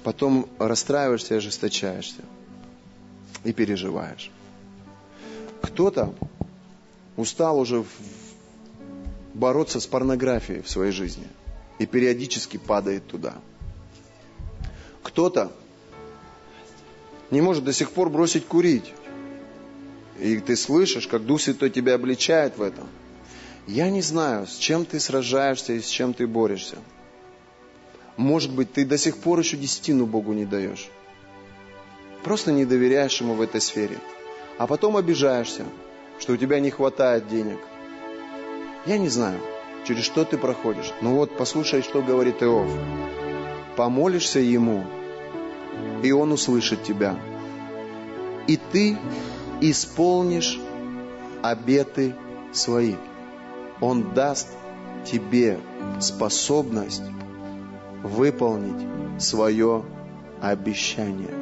Speaker 1: потом расстраиваешься ожесточаешься. И переживаешь. Кто-то устал уже бороться с порнографией в своей жизни и периодически падает туда. Кто-то не может до сих пор бросить курить и ты слышишь, как Дух Святой тебя обличает в этом. Я не знаю, с чем ты сражаешься и с чем ты борешься. Может быть, ты до сих пор еще десятину Богу не даешь. Просто не доверяешь Ему в этой сфере. А потом обижаешься, что у тебя не хватает денег. Я не знаю, через что ты проходишь. Но вот послушай, что говорит Иов. Помолишься Ему, и Он услышит тебя. И ты исполнишь обеты свои. Он даст тебе способность выполнить свое обещание.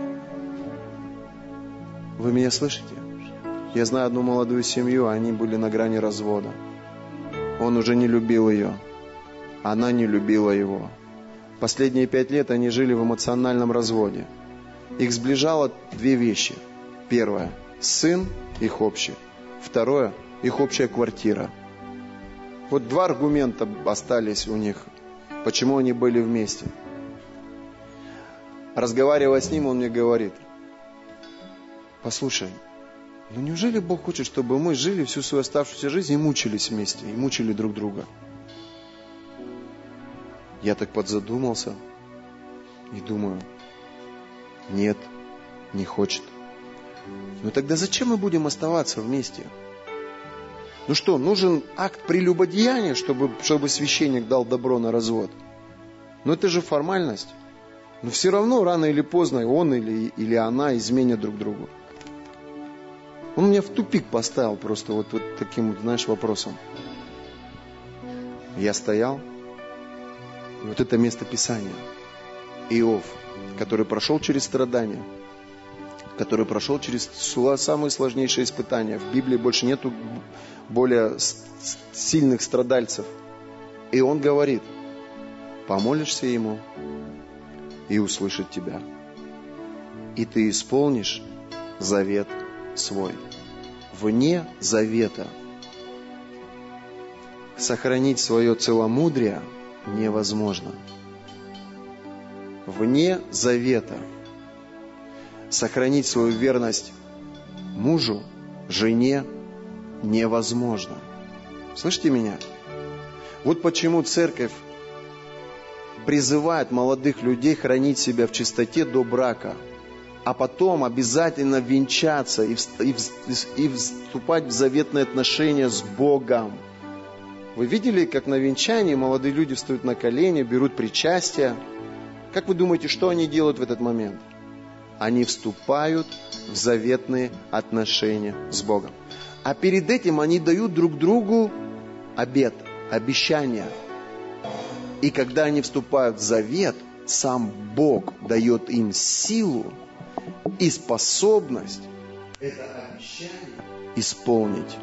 Speaker 1: Вы меня слышите? Я знаю одну молодую семью, они были на грани развода. Он уже не любил ее. Она не любила его. Последние пять лет они жили в эмоциональном разводе. Их сближало две вещи. Первое – Сын их общий. Второе – их общая квартира. Вот два аргумента остались у них, почему они были вместе. Разговаривая с ним, он мне говорит, послушай, ну неужели Бог хочет, чтобы мы жили всю свою оставшуюся жизнь и мучились вместе, и мучили друг друга? Я так подзадумался и думаю, нет, не хочет. Ну тогда зачем мы будем оставаться вместе? Ну что, нужен акт прелюбодеяния, чтобы, чтобы священник дал добро на развод? Ну это же формальность. Но все равно рано или поздно он или, или она изменят друг другу. Он меня в тупик поставил просто вот, вот таким, знаешь, вопросом. Я стоял, вот это место Писания. Иов, который прошел через страдания, который прошел через самые сложнейшие испытания. В Библии больше нету более сильных страдальцев. И он говорит, помолишься ему и услышит тебя. И ты исполнишь завет свой. Вне завета сохранить свое целомудрие невозможно. Вне завета сохранить свою верность мужу, жене невозможно. Слышите меня? Вот почему церковь призывает молодых людей хранить себя в чистоте до брака, а потом обязательно венчаться и, вступать в заветные отношения с Богом. Вы видели, как на венчании молодые люди встают на колени, берут причастие? Как вы думаете, что они делают в этот момент? Они вступают в заветные отношения с Богом. А перед этим они дают друг другу обет, обещания. И когда они вступают в завет, сам Бог дает им силу и способность это обещание исполнить.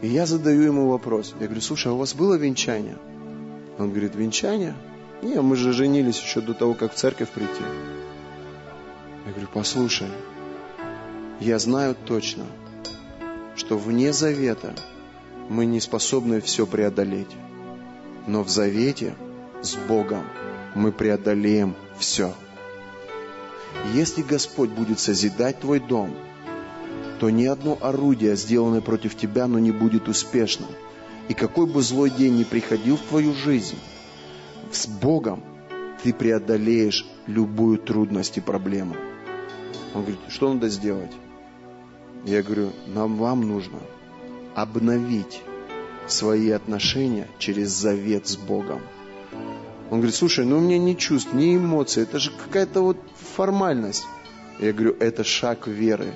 Speaker 1: И я задаю ему вопрос. Я говорю, слушай, а у вас было венчание? Он говорит, венчание? Не, мы же женились еще до того, как в церковь прийти. Я говорю, послушай, я знаю точно, что вне завета мы не способны все преодолеть. Но в завете с Богом мы преодолеем все. Если Господь будет созидать твой дом, то ни одно орудие, сделанное против тебя, но не будет успешно. И какой бы злой день ни приходил в твою жизнь, с Богом ты преодолеешь любую трудность и проблему. Он говорит, что надо сделать? Я говорю, нам вам нужно обновить свои отношения через завет с Богом. Он говорит, слушай, ну у меня ни чувств, ни эмоций, это же какая-то вот формальность. Я говорю, это шаг веры.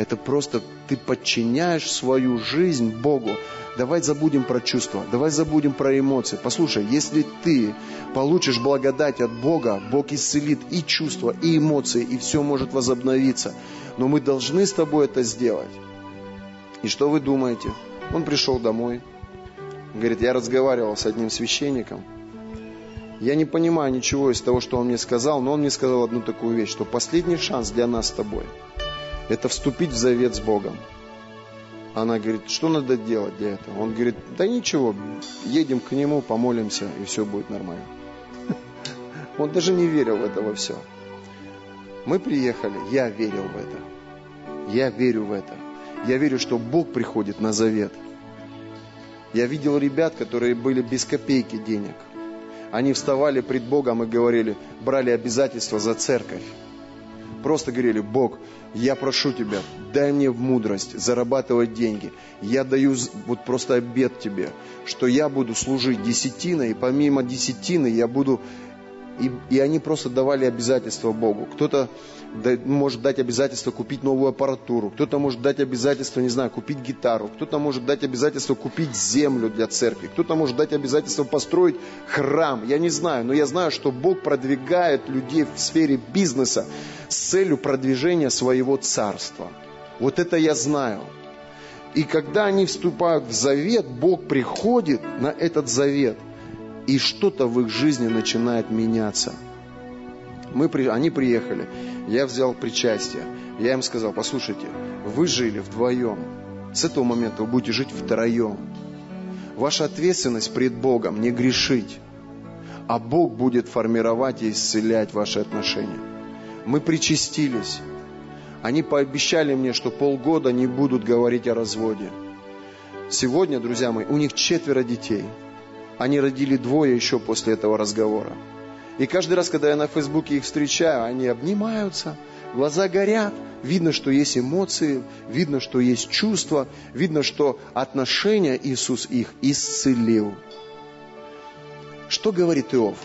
Speaker 1: Это просто ты подчиняешь свою жизнь Богу. Давай забудем про чувства, давай забудем про эмоции. Послушай, если ты получишь благодать от Бога, Бог исцелит и чувства, и эмоции, и все может возобновиться. Но мы должны с тобой это сделать. И что вы думаете? Он пришел домой. Говорит, я разговаривал с одним священником. Я не понимаю ничего из того, что он мне сказал, но он мне сказал одну такую вещь, что последний шанс для нас с тобой – это вступить в завет с Богом. Она говорит, что надо делать для этого? Он говорит, да ничего, едем к нему, помолимся, и все будет нормально. (laughs) Он даже не верил в это во все. Мы приехали, я верил в это. Я верю в это. Я верю, что Бог приходит на завет. Я видел ребят, которые были без копейки денег. Они вставали пред Богом и говорили, брали обязательства за церковь. Просто говорили, Бог, я прошу Тебя, дай мне в мудрость зарабатывать деньги. Я даю вот просто обед Тебе, что я буду служить десятиной, и помимо десятины я буду... И, и они просто давали обязательства Богу. Кто-то может дать обязательство купить новую аппаратуру, кто-то может дать обязательство, не знаю, купить гитару, кто-то может дать обязательство купить землю для церкви, кто-то может дать обязательство построить храм, я не знаю, но я знаю, что Бог продвигает людей в сфере бизнеса с целью продвижения своего царства. Вот это я знаю. И когда они вступают в завет, Бог приходит на этот завет, и что-то в их жизни начинает меняться – Мы, при- они приехали, я взял причастие. Я им сказал, послушайте, вы жили вдвоем. С этого момента вы будете жить втроем. Ваша ответственность пред Богом не грешить, а Бог будет формировать и исцелять ваши отношения. Мы причастились. Они пообещали мне, что полгода не будут говорить о разводе. Сегодня, друзья мои, у них четверо детей. Они родили двое еще после этого разговора. И каждый раз, когда я на Фейсбуке их встречаю, они обнимаются, глаза горят, видно, что есть эмоции, видно, что есть чувства, видно, что отношения Иисус их исцелил. Что говорит Иов?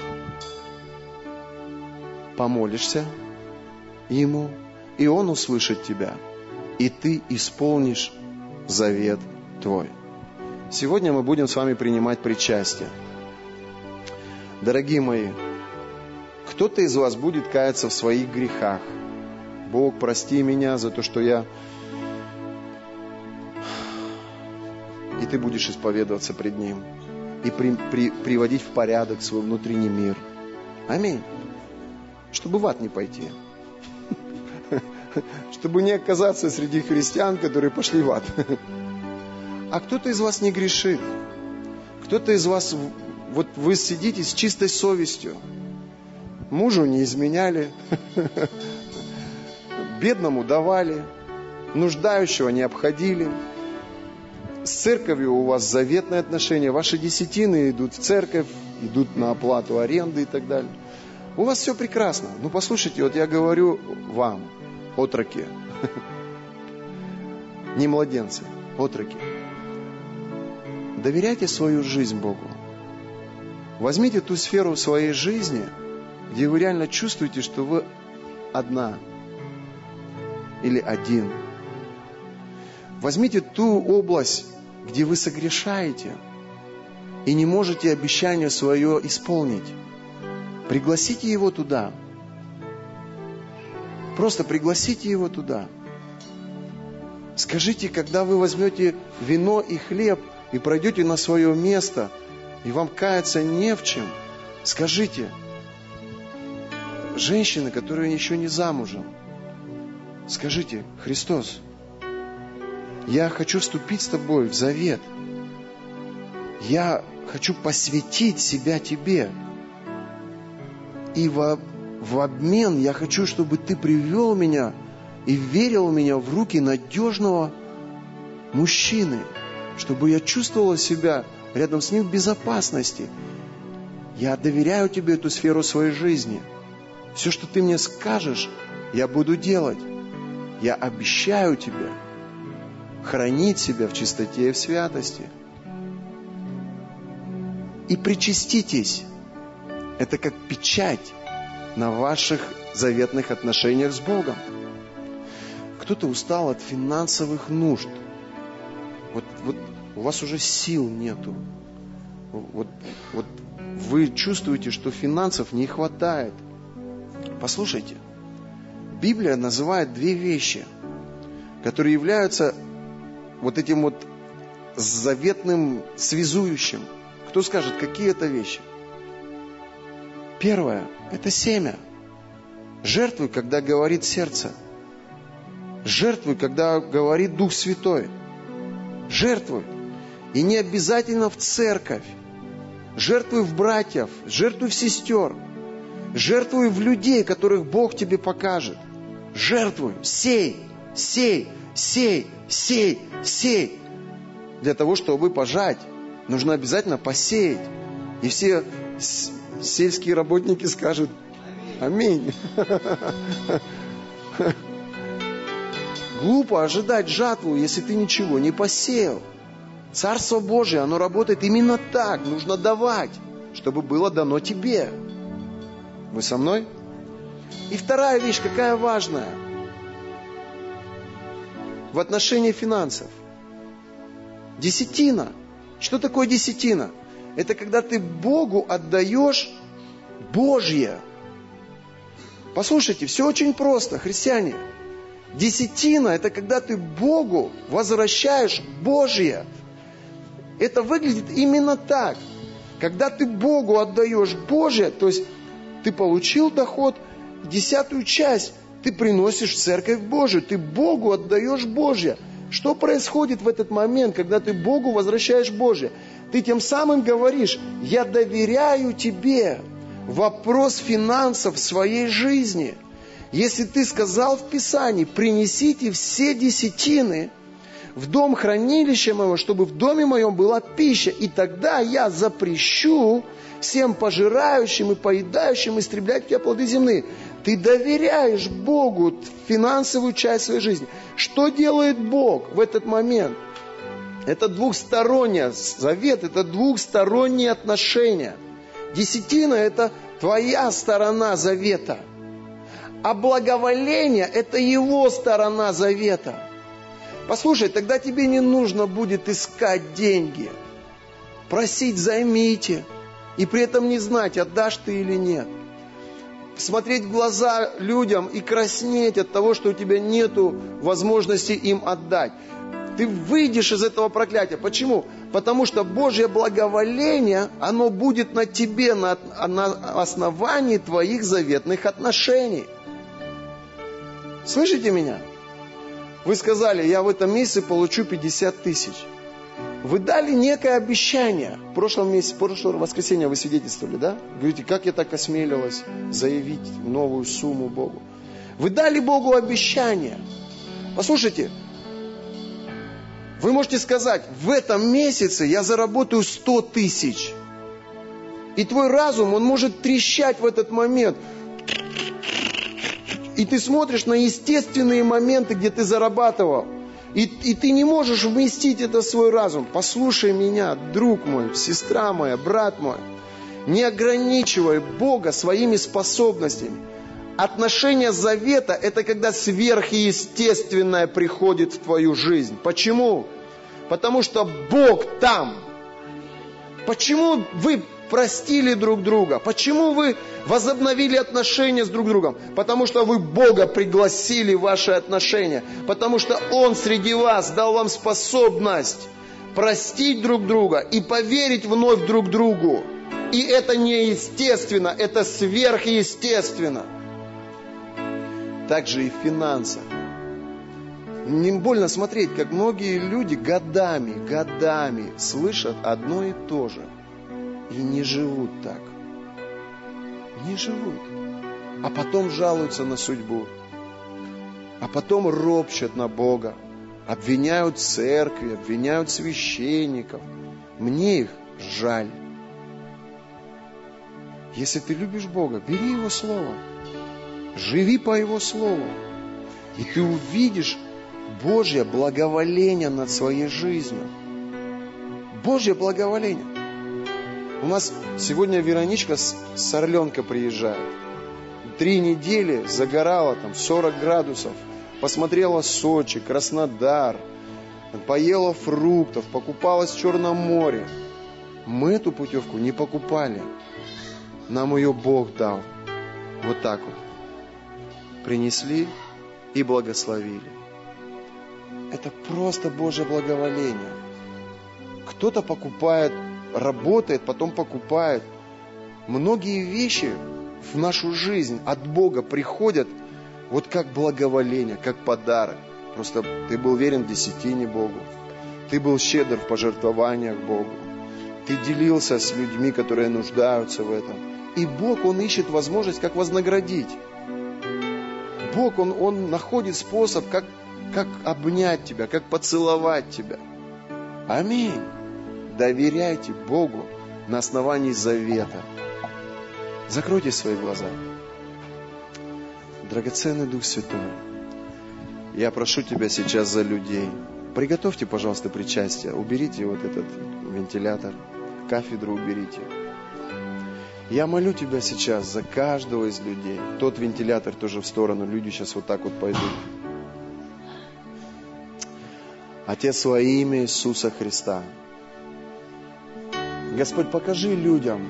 Speaker 1: Помолишься Ему, и Он услышит тебя, и ты исполнишь завет твой. Сегодня мы будем с вами принимать причастие. Дорогие мои, кто-то из вас будет каяться в своих грехах. Бог, прости меня за то, что я... И ты будешь исповедоваться пред Ним. И при, при, приводить в порядок свой внутренний мир. Аминь. Чтобы в ад не пойти. (laughs) Чтобы не оказаться среди христиан, которые пошли в ад. (laughs) А кто-то из вас не грешит. Кто-то из вас, вот вы сидите с чистой совестью. Мужу не изменяли, (laughs) бедному давали, нуждающего не обходили. С церковью у вас заветные отношения, ваши десятины идут в церковь, идут на оплату аренды и так далее. У вас все прекрасно. Ну, послушайте, вот я говорю вам, отроки, (laughs) не младенцы, отроки. Доверяйте свою жизнь Богу. Возьмите ту сферу своей жизни, где вы реально чувствуете, что вы одна или один. Возьмите ту область, где вы согрешаете и не можете обещание свое исполнить. Пригласите его туда. Просто пригласите его туда. Скажите, когда вы возьмете вино и хлеб и пройдете на свое место, и вам каяться не в чем, скажите, женщины, которые еще не замужем, скажите, Христос, я хочу вступить с тобой в завет. Я хочу посвятить себя тебе. И в, в обмен я хочу, чтобы ты привел меня и верил меня в руки надежного мужчины, чтобы я чувствовала себя рядом с ним в безопасности. Я доверяю тебе эту сферу своей жизни. Все, что ты мне скажешь, я буду делать. Я обещаю тебе хранить себя в чистоте и в святости. И причаститесь. Это как печать на ваших заветных отношениях с Богом. Кто-то устал от финансовых нужд. У вас уже сил нету. Вот, вот вы чувствуете, что финансов не хватает. Послушайте, Библия называет две вещи, которые являются вот этим вот заветным связующим. Кто скажет, какие это вещи? Первое – это семя. Жертвуй, когда говорит сердце. Жертвуй, когда говорит Дух Святой. Жертвуй. И не обязательно в церковь. Жертвуй в братьев, жертвуй в сестер. Жертвуй в людей, которых Бог тебе покажет. Жертвуй, сей, сей, сей, сей, сей. Для того, чтобы пожать, нужно обязательно посеять. И все сельские работники скажут Аминь. (laughs) Глупо ожидать жатву, если ты ничего не посеял. Царство Божие, оно работает именно так. Нужно давать, чтобы было дано тебе. Вы со мной? И вторая вещь, какая важная. В отношении финансов. Десятина. Что такое десятина? Это когда ты Богу отдаешь Божье. Послушайте, все очень просто, христиане. Десятина – это когда ты Богу возвращаешь Божье. Это выглядит именно так. Когда ты Богу отдаешь Божье, то есть ты получил доход, десятую часть ты приносишь в церковь Божию, ты Богу отдаешь Божье. Что происходит в этот момент, когда ты Богу возвращаешь Божье? Ты тем самым говоришь, я доверяю тебе вопрос финансов в своей жизни. Если ты сказал в Писании, принесите все десятины в дом хранилища моего, чтобы в доме моем была пища, и тогда я запрещу всем пожирающим и поедающим истреблять тебя плоды земные. Ты доверяешь Богу финансовую часть своей жизни. Что делает Бог в этот момент? Это двухсторонний завет, это двухсторонние отношения. Десятина – это твоя сторона завета. А благоволение – это его сторона завета. Послушай, тогда тебе не нужно будет искать деньги, просить «займите», и при этом не знать, отдашь ты или нет – смотреть в глаза людям и краснеть от того, что у тебя нет возможности им отдать. Ты выйдешь из этого проклятия. Почему? Потому что Божье благоволение, оно будет на тебе на, на основании твоих заветных отношений. Слышите меня? Вы сказали, я в этом месяце получу 50 тысяч. Вы дали некое обещание. В прошлом месяце, в прошлое воскресенье вы свидетельствовали, да? Говорите, как я так осмелилась заявить новую сумму Богу. Вы дали Богу обещание. Послушайте, вы можете сказать, в этом месяце я заработаю 100 тысяч. И твой разум, он может трещать в этот момент. И ты смотришь на естественные моменты, где ты зарабатывал. И, и ты не можешь вместить это в свой разум. Послушай меня, друг мой, сестра моя, брат мой. Не ограничивай Бога своими способностями. Отношение завета – это когда сверхъестественное приходит в твою жизнь. Почему? Потому что Бог там. Почему вы простили друг друга? Почему вы возобновили отношения с друг другом? Потому что вы Бога пригласили в ваши отношения. Потому что Он среди вас дал вам способность простить друг друга и поверить вновь друг другу. И это неестественно, это сверхъестественно. Также и в финансах. Не больно смотреть, как многие люди годами, годами слышат одно и то же – и не живут так. Не живут. А потом жалуются на судьбу. А потом ропщат на Бога. Обвиняют церкви, обвиняют священников. Мне их жаль. Если ты любишь Бога, бери Его Слово. Живи по Его Слову. И ты увидишь Божье благоволение над своей жизнью. Божье благоволение. У нас сегодня Вероничка с, с Орленка приезжает. Три недели загорала там 40 градусов. Посмотрела Сочи, Краснодар. Поела фруктов, покупалась в Черном море. Мы эту путевку не покупали. Нам ее Бог дал. Вот так вот. Принесли и благословили. Это просто Божье благоволение. Кто-то покупает работает, потом покупает. Многие вещи в нашу жизнь от Бога приходят вот как благоволение, как подарок. Просто ты был верен в десятине Богу. Ты был щедр в пожертвованиях Богу. Ты делился с людьми, которые нуждаются в этом. И Бог, Он ищет возможность, как вознаградить. Бог, Он, он находит способ, как, как обнять тебя, как поцеловать тебя. Аминь. Доверяйте Богу на основании завета. Закройте свои глаза. Драгоценный Дух Святой, я прошу Тебя сейчас за людей. Приготовьте, пожалуйста, причастие. Уберите вот этот вентилятор, кафедру уберите. Я молю Тебя сейчас за каждого из людей. Тот вентилятор тоже в сторону. Люди сейчас вот так вот пойдут. Отец, во имя Иисуса Христа, Господь, покажи людям,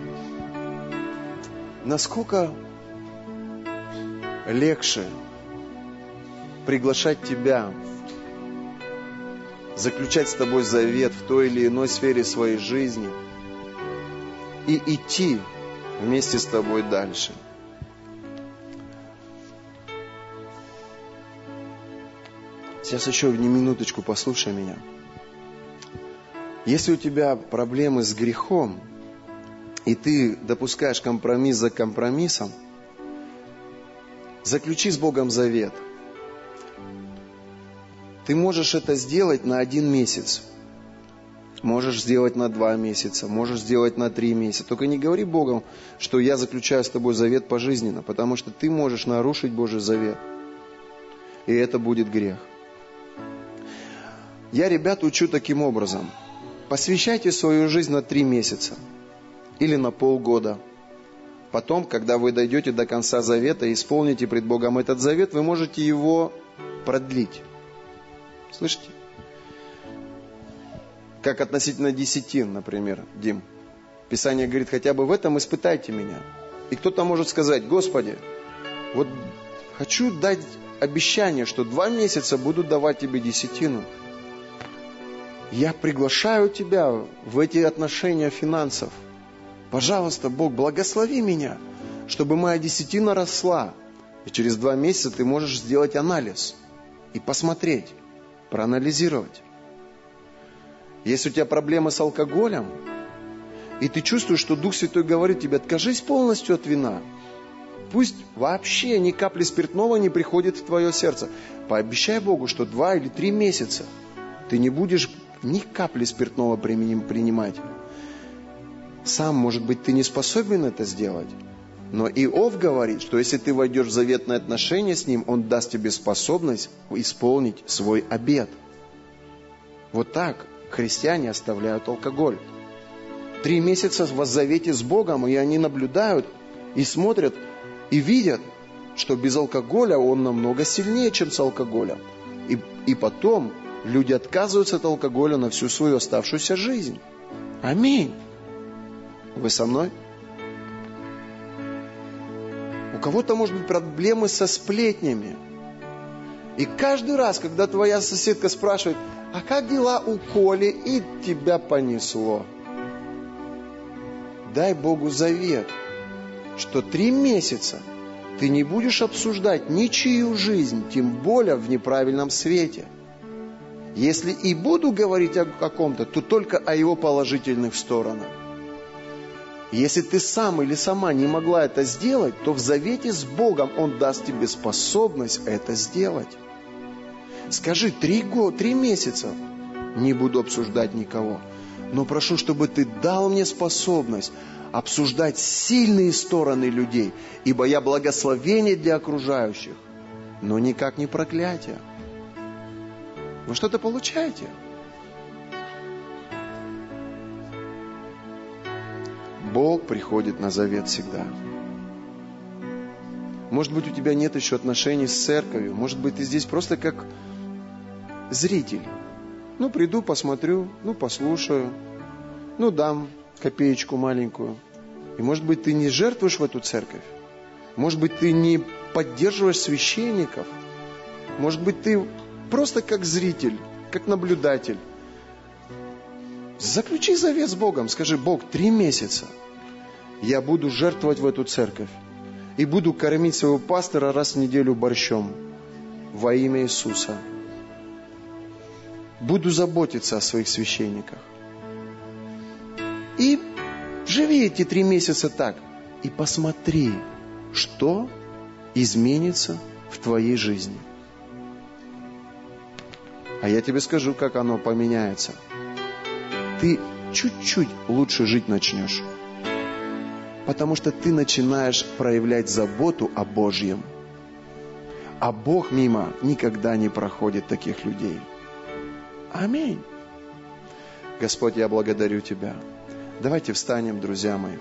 Speaker 1: насколько легче приглашать Тебя, заключать с Тобой завет в той или иной сфере своей жизни и идти вместе с Тобой дальше. Сейчас еще не минуточку послушай меня. Если у тебя проблемы с грехом, и ты допускаешь компромисс за компромиссом, заключи с Богом завет. Ты можешь это сделать на один месяц. Можешь сделать на два месяца, можешь сделать на три месяца. Только не говори Богом, что я заключаю с тобой завет пожизненно, потому что ты можешь нарушить Божий завет. И это будет грех. Я ребят учу таким образом. Посвящайте свою жизнь на три месяца или на полгода. Потом, когда вы дойдете до конца завета и исполните пред Богом этот завет, вы можете его продлить. Слышите? Как относительно десятин, например, Дим. Писание говорит, хотя бы в этом испытайте меня. И кто-то может сказать, Господи, вот хочу дать обещание, что два месяца буду давать тебе десятину. Я приглашаю тебя в эти отношения финансов. Пожалуйста, Бог, благослови меня, чтобы моя десятина росла. И через два месяца ты можешь сделать анализ и посмотреть, проанализировать. Если у тебя проблемы с алкоголем, и ты чувствуешь, что Дух Святой говорит тебе, откажись полностью от вина, пусть вообще ни капли спиртного не приходит в твое сердце. Пообещай Богу, что два или три месяца ты не будешь ни капли спиртного принимать. Сам, может быть, ты не способен это сделать. Но Иов говорит, что если ты войдешь в заветное отношение с ним, он даст тебе способность исполнить свой обет. Вот так христиане оставляют алкоголь. Три месяца в завете с Богом, и они наблюдают и смотрят, и видят, что без алкоголя он намного сильнее, чем с алкоголем. И, и потом люди отказываются от алкоголя на всю свою оставшуюся жизнь. Аминь. Вы со мной? У кого-то, может быть, проблемы со сплетнями. И каждый раз, когда твоя соседка спрашивает, а как дела у Коли, и тебя понесло. Дай Богу завет, что три месяца ты не будешь обсуждать ничью жизнь, тем более в неправильном свете – если и буду говорить о каком-то, то только о его положительных сторонах. Если ты сам или сама не могла это сделать, то в завете с Богом Он даст тебе способность это сделать. Скажи, три, года, три месяца не буду обсуждать никого, но прошу, чтобы ты дал мне способность обсуждать сильные стороны людей, ибо я благословение для окружающих, но никак не проклятие. Вы что-то получаете. Бог приходит на завет всегда. Может быть, у тебя нет еще отношений с церковью. Может быть, ты здесь просто как зритель. Ну, приду, посмотрю, ну, послушаю, ну, дам копеечку маленькую. И, может быть, ты не жертвуешь в эту церковь. Может быть, ты не поддерживаешь священников. Может быть, ты Просто как зритель, как наблюдатель. Заключи завет с Богом. Скажи, Бог, три месяца я буду жертвовать в эту церковь и буду кормить своего пастора раз в неделю борщом во имя Иисуса. Буду заботиться о своих священниках. И живи эти три месяца так. И посмотри, что изменится в твоей жизни. А я тебе скажу, как оно поменяется. Ты чуть-чуть лучше жить начнешь. Потому что ты начинаешь проявлять заботу о Божьем. А Бог мимо никогда не проходит таких людей. Аминь. Господь, я благодарю Тебя. Давайте встанем, друзья мои.